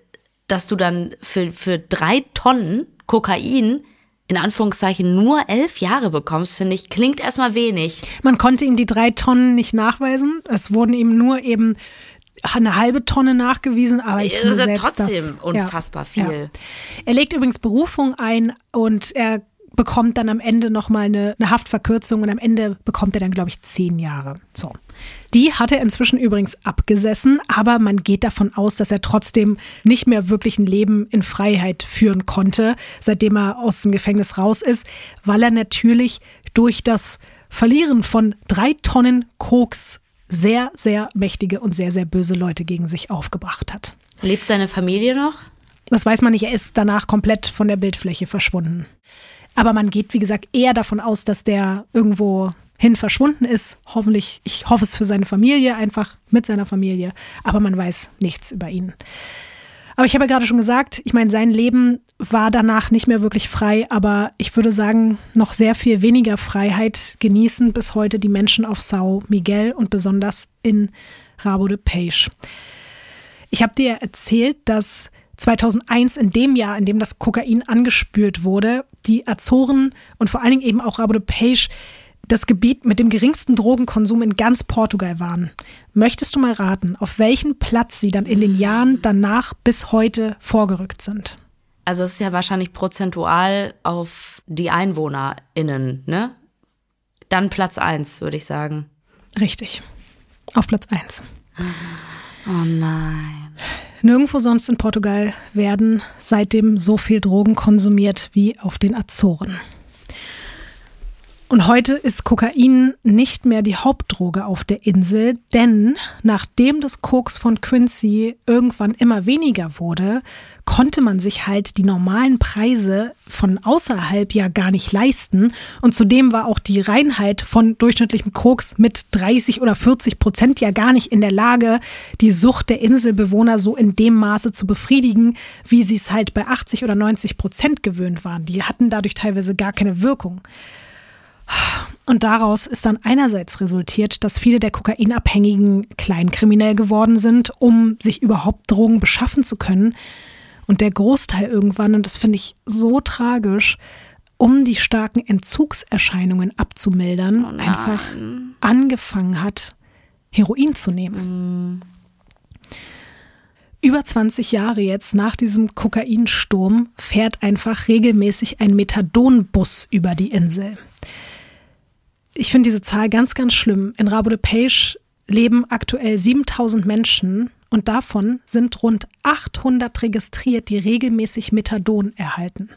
dass du dann für, für drei Tonnen Kokain in Anführungszeichen nur elf Jahre bekommst, finde ich, klingt erstmal wenig. Man konnte ihm die drei Tonnen nicht nachweisen. Es wurden ihm nur eben eine halbe Tonne nachgewiesen, aber ich finde selbst trotzdem das, unfassbar ja, viel. Ja. Er legt übrigens Berufung ein und er bekommt dann am Ende nochmal eine, eine Haftverkürzung und am Ende bekommt er dann, glaube ich, zehn Jahre. So. Die hat er inzwischen übrigens abgesessen, aber man geht davon aus, dass er trotzdem nicht mehr wirklich ein Leben in Freiheit führen konnte, seitdem er aus dem Gefängnis raus ist, weil er natürlich durch das Verlieren von drei Tonnen Koks sehr, sehr mächtige und sehr, sehr böse Leute gegen sich aufgebracht hat. Lebt seine Familie noch? Das weiß man nicht, er ist danach komplett von der Bildfläche verschwunden. Aber man geht, wie gesagt, eher davon aus, dass der irgendwo hin verschwunden ist. Hoffentlich, ich hoffe es für seine Familie, einfach mit seiner Familie. Aber man weiß nichts über ihn. Aber ich habe ja gerade schon gesagt, ich meine, sein Leben war danach nicht mehr wirklich frei, aber ich würde sagen, noch sehr viel weniger Freiheit genießen bis heute die Menschen auf Sao Miguel und besonders in Rabo de Peixe. Ich habe dir erzählt, dass 2001, in dem Jahr, in dem das Kokain angespürt wurde, die Azoren und vor allen Dingen eben auch Rabo de Peixe das Gebiet mit dem geringsten Drogenkonsum in ganz Portugal waren. Möchtest du mal raten, auf welchen Platz sie dann in den Jahren danach bis heute vorgerückt sind? Also es ist ja wahrscheinlich prozentual auf die EinwohnerInnen, ne? Dann Platz 1, würde ich sagen. Richtig. Auf Platz 1. Oh nein. Nirgendwo sonst in Portugal werden seitdem so viel Drogen konsumiert wie auf den Azoren. Und heute ist Kokain nicht mehr die Hauptdroge auf der Insel, denn nachdem das Koks von Quincy irgendwann immer weniger wurde, konnte man sich halt die normalen Preise von außerhalb ja gar nicht leisten. Und zudem war auch die Reinheit von durchschnittlichem Koks mit 30 oder 40 Prozent ja gar nicht in der Lage, die Sucht der Inselbewohner so in dem Maße zu befriedigen, wie sie es halt bei 80 oder 90 Prozent gewöhnt waren. Die hatten dadurch teilweise gar keine Wirkung. Und daraus ist dann einerseits resultiert, dass viele der Kokainabhängigen kleinkriminell geworden sind, um sich überhaupt Drogen beschaffen zu können. Und der Großteil irgendwann, und das finde ich so tragisch, um die starken Entzugserscheinungen abzumildern, oh einfach angefangen hat, Heroin zu nehmen. Mm. Über 20 Jahre jetzt nach diesem Kokainsturm fährt einfach regelmäßig ein Methadonbus über die Insel. Ich finde diese Zahl ganz, ganz schlimm. In Rabo de Peixe leben aktuell 7000 Menschen und davon sind rund 800 registriert, die regelmäßig Methadon erhalten.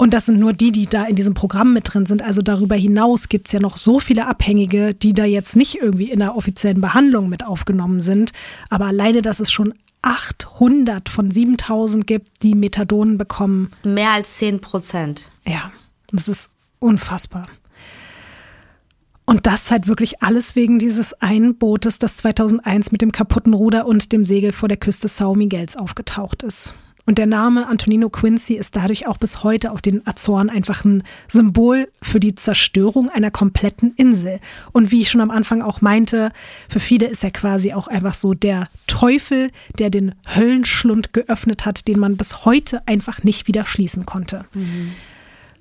Und das sind nur die, die da in diesem Programm mit drin sind. Also darüber hinaus gibt es ja noch so viele Abhängige, die da jetzt nicht irgendwie in der offiziellen Behandlung mit aufgenommen sind. Aber alleine, dass es schon 800 von 7000 gibt, die Methadon bekommen. Mehr als 10 Prozent. Ja, das ist unfassbar. Und das halt wirklich alles wegen dieses einen Bootes, das 2001 mit dem kaputten Ruder und dem Segel vor der Küste São Miguels aufgetaucht ist. Und der Name Antonino Quincy ist dadurch auch bis heute auf den Azoren einfach ein Symbol für die Zerstörung einer kompletten Insel. Und wie ich schon am Anfang auch meinte, für viele ist er quasi auch einfach so der Teufel, der den Höllenschlund geöffnet hat, den man bis heute einfach nicht wieder schließen konnte. Mhm.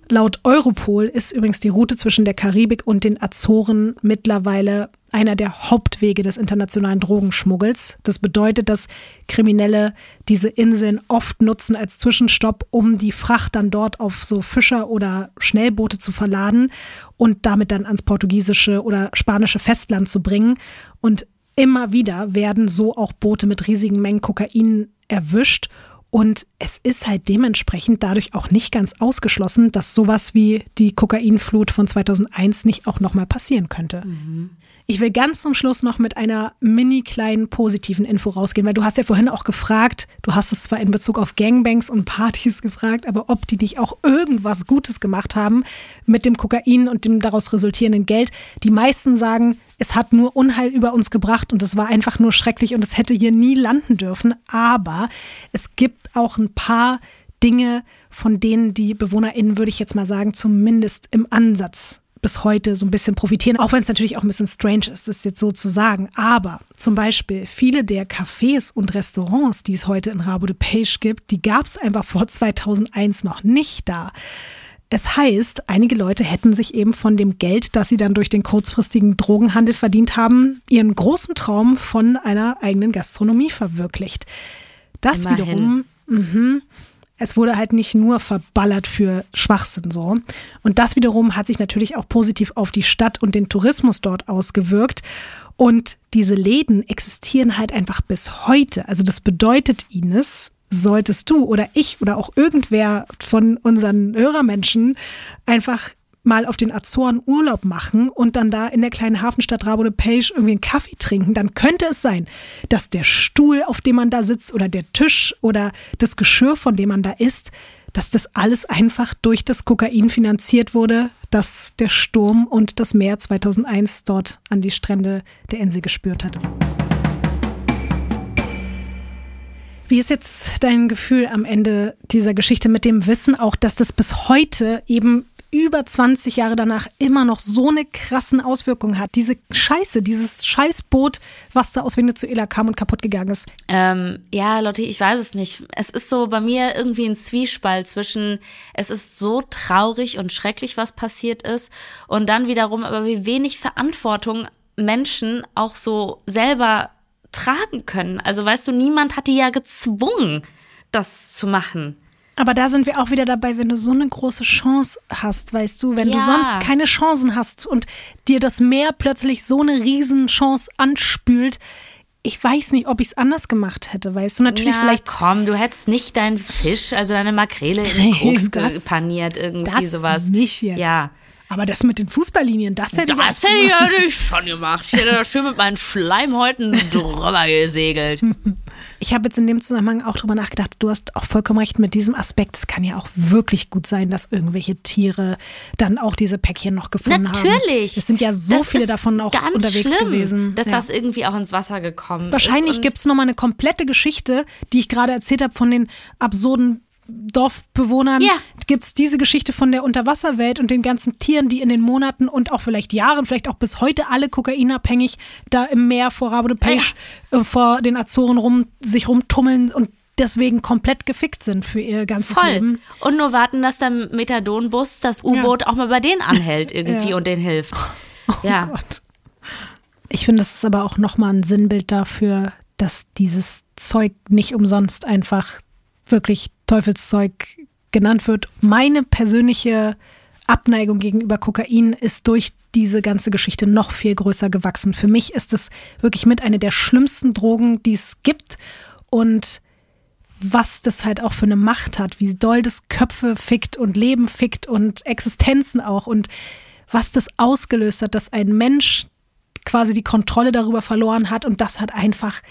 Laut Europol ist übrigens die Route zwischen der Karibik und den Azoren mittlerweile einer der Hauptwege des internationalen Drogenschmuggels. Das bedeutet, dass Kriminelle diese Inseln oft nutzen als Zwischenstopp, um die Fracht dann dort auf so Fischer oder Schnellboote zu verladen und damit dann ans portugiesische oder spanische Festland zu bringen. Und immer wieder werden so auch Boote mit riesigen Mengen Kokain erwischt und es ist halt dementsprechend dadurch auch nicht ganz ausgeschlossen, dass sowas wie die Kokainflut von 2001 nicht auch nochmal passieren könnte. Mhm. Ich will ganz zum Schluss noch mit einer mini kleinen positiven Info rausgehen, weil du hast ja vorhin auch gefragt, du hast es zwar in Bezug auf Gangbangs und Partys gefragt, aber ob die nicht auch irgendwas Gutes gemacht haben mit dem Kokain und dem daraus resultierenden Geld. Die meisten sagen, es hat nur Unheil über uns gebracht und es war einfach nur schrecklich und es hätte hier nie landen dürfen. Aber es gibt auch ein paar Dinge, von denen die BewohnerInnen, würde ich jetzt mal sagen, zumindest im Ansatz bis heute so ein bisschen profitieren, auch wenn es natürlich auch ein bisschen strange ist, das jetzt so zu sagen. Aber zum Beispiel viele der Cafés und Restaurants, die es heute in Rabo de Page gibt, die gab es einfach vor 2001 noch nicht da. Es heißt, einige Leute hätten sich eben von dem Geld, das sie dann durch den kurzfristigen Drogenhandel verdient haben, ihren großen Traum von einer eigenen Gastronomie verwirklicht. Das Immerhin. wiederum mh, es wurde halt nicht nur verballert für Schwachsinn so. Und das wiederum hat sich natürlich auch positiv auf die Stadt und den Tourismus dort ausgewirkt. Und diese Läden existieren halt einfach bis heute. Also das bedeutet, Ines, solltest du oder ich oder auch irgendwer von unseren Hörermenschen einfach mal auf den Azoren Urlaub machen und dann da in der kleinen Hafenstadt Rabo de Page irgendwie einen Kaffee trinken, dann könnte es sein, dass der Stuhl, auf dem man da sitzt oder der Tisch oder das Geschirr, von dem man da isst, dass das alles einfach durch das Kokain finanziert wurde, das der Sturm und das Meer 2001 dort an die Strände der Insel gespürt hat. Wie ist jetzt dein Gefühl am Ende dieser Geschichte mit dem Wissen auch, dass das bis heute eben über 20 Jahre danach immer noch so eine krassen Auswirkung hat. Diese Scheiße, dieses Scheißboot, was da aus Venezuela kam und kaputt gegangen ist. Ähm, ja, Lotti, ich weiß es nicht. Es ist so bei mir irgendwie ein Zwiespalt zwischen, es ist so traurig und schrecklich, was passiert ist, und dann wiederum aber wie wenig Verantwortung Menschen auch so selber tragen können. Also weißt du, niemand hat die ja gezwungen, das zu machen. Aber da sind wir auch wieder dabei, wenn du so eine große Chance hast, weißt du, wenn ja. du sonst keine Chancen hast und dir das Meer plötzlich so eine Riesenchance anspült. Ich weiß nicht, ob ich es anders gemacht hätte, weißt du, natürlich ja, vielleicht. Komm, du hättest nicht deinen Fisch, also deine Makrele in den Koks paniert, irgendwie das sowas. Nicht jetzt. Ja. Aber das mit den Fußballlinien, das hätte das ich. Das hätte ich schon gemacht. Ich hätte da schön mit meinen Schleimhäuten drüber gesegelt. Ich habe jetzt in dem Zusammenhang auch drüber nachgedacht, du hast auch vollkommen recht mit diesem Aspekt. Es kann ja auch wirklich gut sein, dass irgendwelche Tiere dann auch diese Päckchen noch gefunden Natürlich. haben. Natürlich. Es sind ja so das viele davon auch unterwegs schlimm, gewesen. Dass ja. das irgendwie auch ins Wasser gekommen Wahrscheinlich ist. Wahrscheinlich gibt es nochmal eine komplette Geschichte, die ich gerade erzählt habe von den absurden Dorfbewohnern ja. gibt es diese Geschichte von der Unterwasserwelt und den ganzen Tieren, die in den Monaten und auch vielleicht Jahren, vielleicht auch bis heute alle kokainabhängig da im Meer vor Rabo de Peixe, ja. äh, vor den Azoren rum, sich rumtummeln und deswegen komplett gefickt sind für ihr ganzes Voll. Leben. Und nur warten, dass der Methadonbus, das U-Boot ja. auch mal bei denen anhält irgendwie und denen hilft. Oh ja. Gott. Ich finde, das ist aber auch nochmal ein Sinnbild dafür, dass dieses Zeug nicht umsonst einfach wirklich Teufelszeug genannt wird. Meine persönliche Abneigung gegenüber Kokain ist durch diese ganze Geschichte noch viel größer gewachsen. Für mich ist es wirklich mit einer der schlimmsten Drogen, die es gibt. Und was das halt auch für eine Macht hat, wie doll das Köpfe fickt und Leben fickt und Existenzen auch und was das ausgelöst hat, dass ein Mensch quasi die Kontrolle darüber verloren hat und das hat einfach,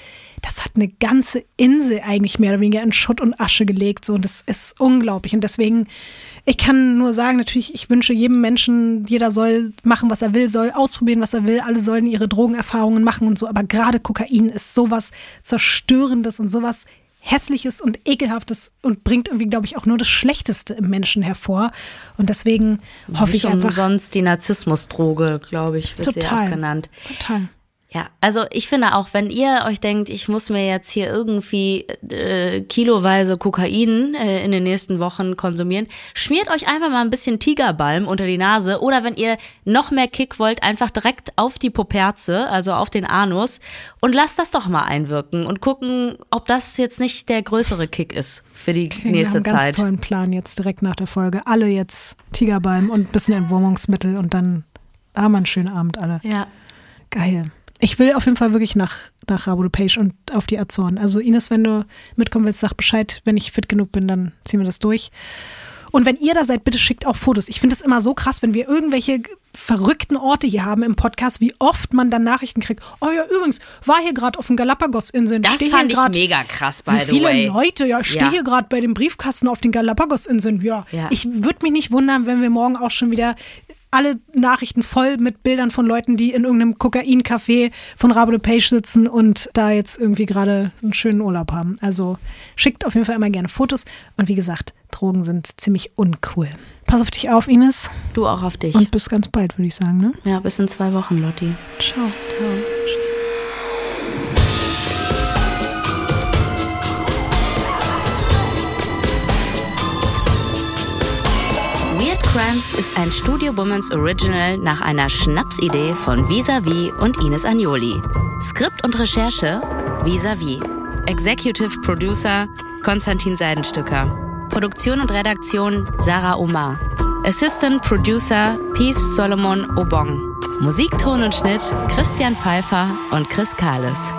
das hat eine ganze Insel eigentlich mehr oder weniger in Schutt und Asche gelegt. So, und das ist unglaublich. Und deswegen, ich kann nur sagen, natürlich, ich wünsche jedem Menschen, jeder soll machen, was er will, soll ausprobieren, was er will. Alle sollen ihre Drogenerfahrungen machen und so. Aber gerade Kokain ist sowas Zerstörendes und sowas Hässliches und Ekelhaftes und bringt irgendwie, glaube ich, auch nur das Schlechteste im Menschen hervor. Und deswegen hoffe Nicht ich einfach. Umsonst die Narzissmusdroge, glaube ich, wird Total. sie auch genannt. Total. Ja, also ich finde auch, wenn ihr euch denkt, ich muss mir jetzt hier irgendwie äh, kiloweise Kokain äh, in den nächsten Wochen konsumieren, schmiert euch einfach mal ein bisschen Tigerbalm unter die Nase oder wenn ihr noch mehr Kick wollt, einfach direkt auf die Poperze, also auf den Anus und lasst das doch mal einwirken und gucken, ob das jetzt nicht der größere Kick ist für die Okay, wir nächste haben einen ganz Zeit. tollen Plan jetzt direkt nach der Folge. Alle jetzt Tigerbalm und ein bisschen Entwurmungsmittel und dann haben wir einen schönen Abend alle. Ja. Geil. Ich will auf jeden Fall wirklich nach, nach Rabo Page und auf die Azoren. Also Ines, wenn du mitkommen willst, sag Bescheid. Wenn ich fit genug bin, dann ziehen wir das durch. Und wenn ihr da seid, bitte schickt auch Fotos. Ich finde es immer so krass, wenn wir irgendwelche verrückten Orte hier haben im Podcast, wie oft man dann Nachrichten kriegt. Oh ja, übrigens, war hier gerade auf den Galapagos-Inseln. Das steh fand ich grad- mega krass, by the viele way. Leute, ja, ich stehe Ja. hier gerade bei dem Briefkasten auf den Galapagos-Inseln. Ja, Ja. ich würde mich nicht wundern, wenn wir morgen auch schon wieder alle Nachrichten voll mit Bildern von Leuten, die in irgendeinem Kokain-Café von Rabo de Page sitzen und da jetzt irgendwie gerade einen schönen Urlaub haben. Also schickt auf jeden Fall immer gerne Fotos. Und wie gesagt, Drogen sind ziemlich uncool. Pass auf dich auf, Ines. Du auch auf dich. Und bis ganz bald, würde ich sagen. Ne? ja, bis in zwei Wochen, Lotti. Ciao. Weird Crimes ist ein Studio Womans Original nach einer Schnapsidee von Visavi und Ines Agnoli. Skript und Recherche Visavi. Executive Producer Konstantin Seidenstücker. Produktion und Redaktion Sarah Omar. Assistant Producer Peace Solomon Obong. Musik, Ton und Schnitt Christian Pfeiffer und Chris Kahles.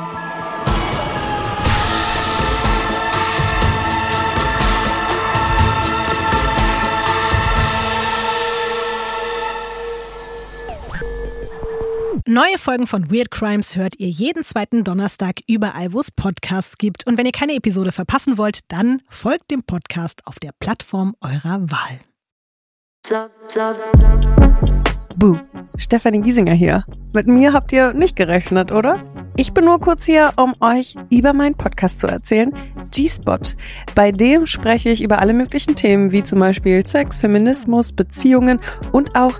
Neue Folgen von Weird Crimes hört ihr jeden zweiten Donnerstag überall, wo es Podcasts gibt. Und wenn ihr keine Episode verpassen wollt, dann folgt dem Podcast auf der Plattform eurer Wahl. Buh, Stefanie Giesinger hier. Mit mir habt ihr nicht gerechnet, oder? Ich bin nur kurz hier, um euch über meinen Podcast zu erzählen, G-Spot. Bei dem spreche ich über alle möglichen Themen, wie zum Beispiel Sex, Feminismus, Beziehungen und auch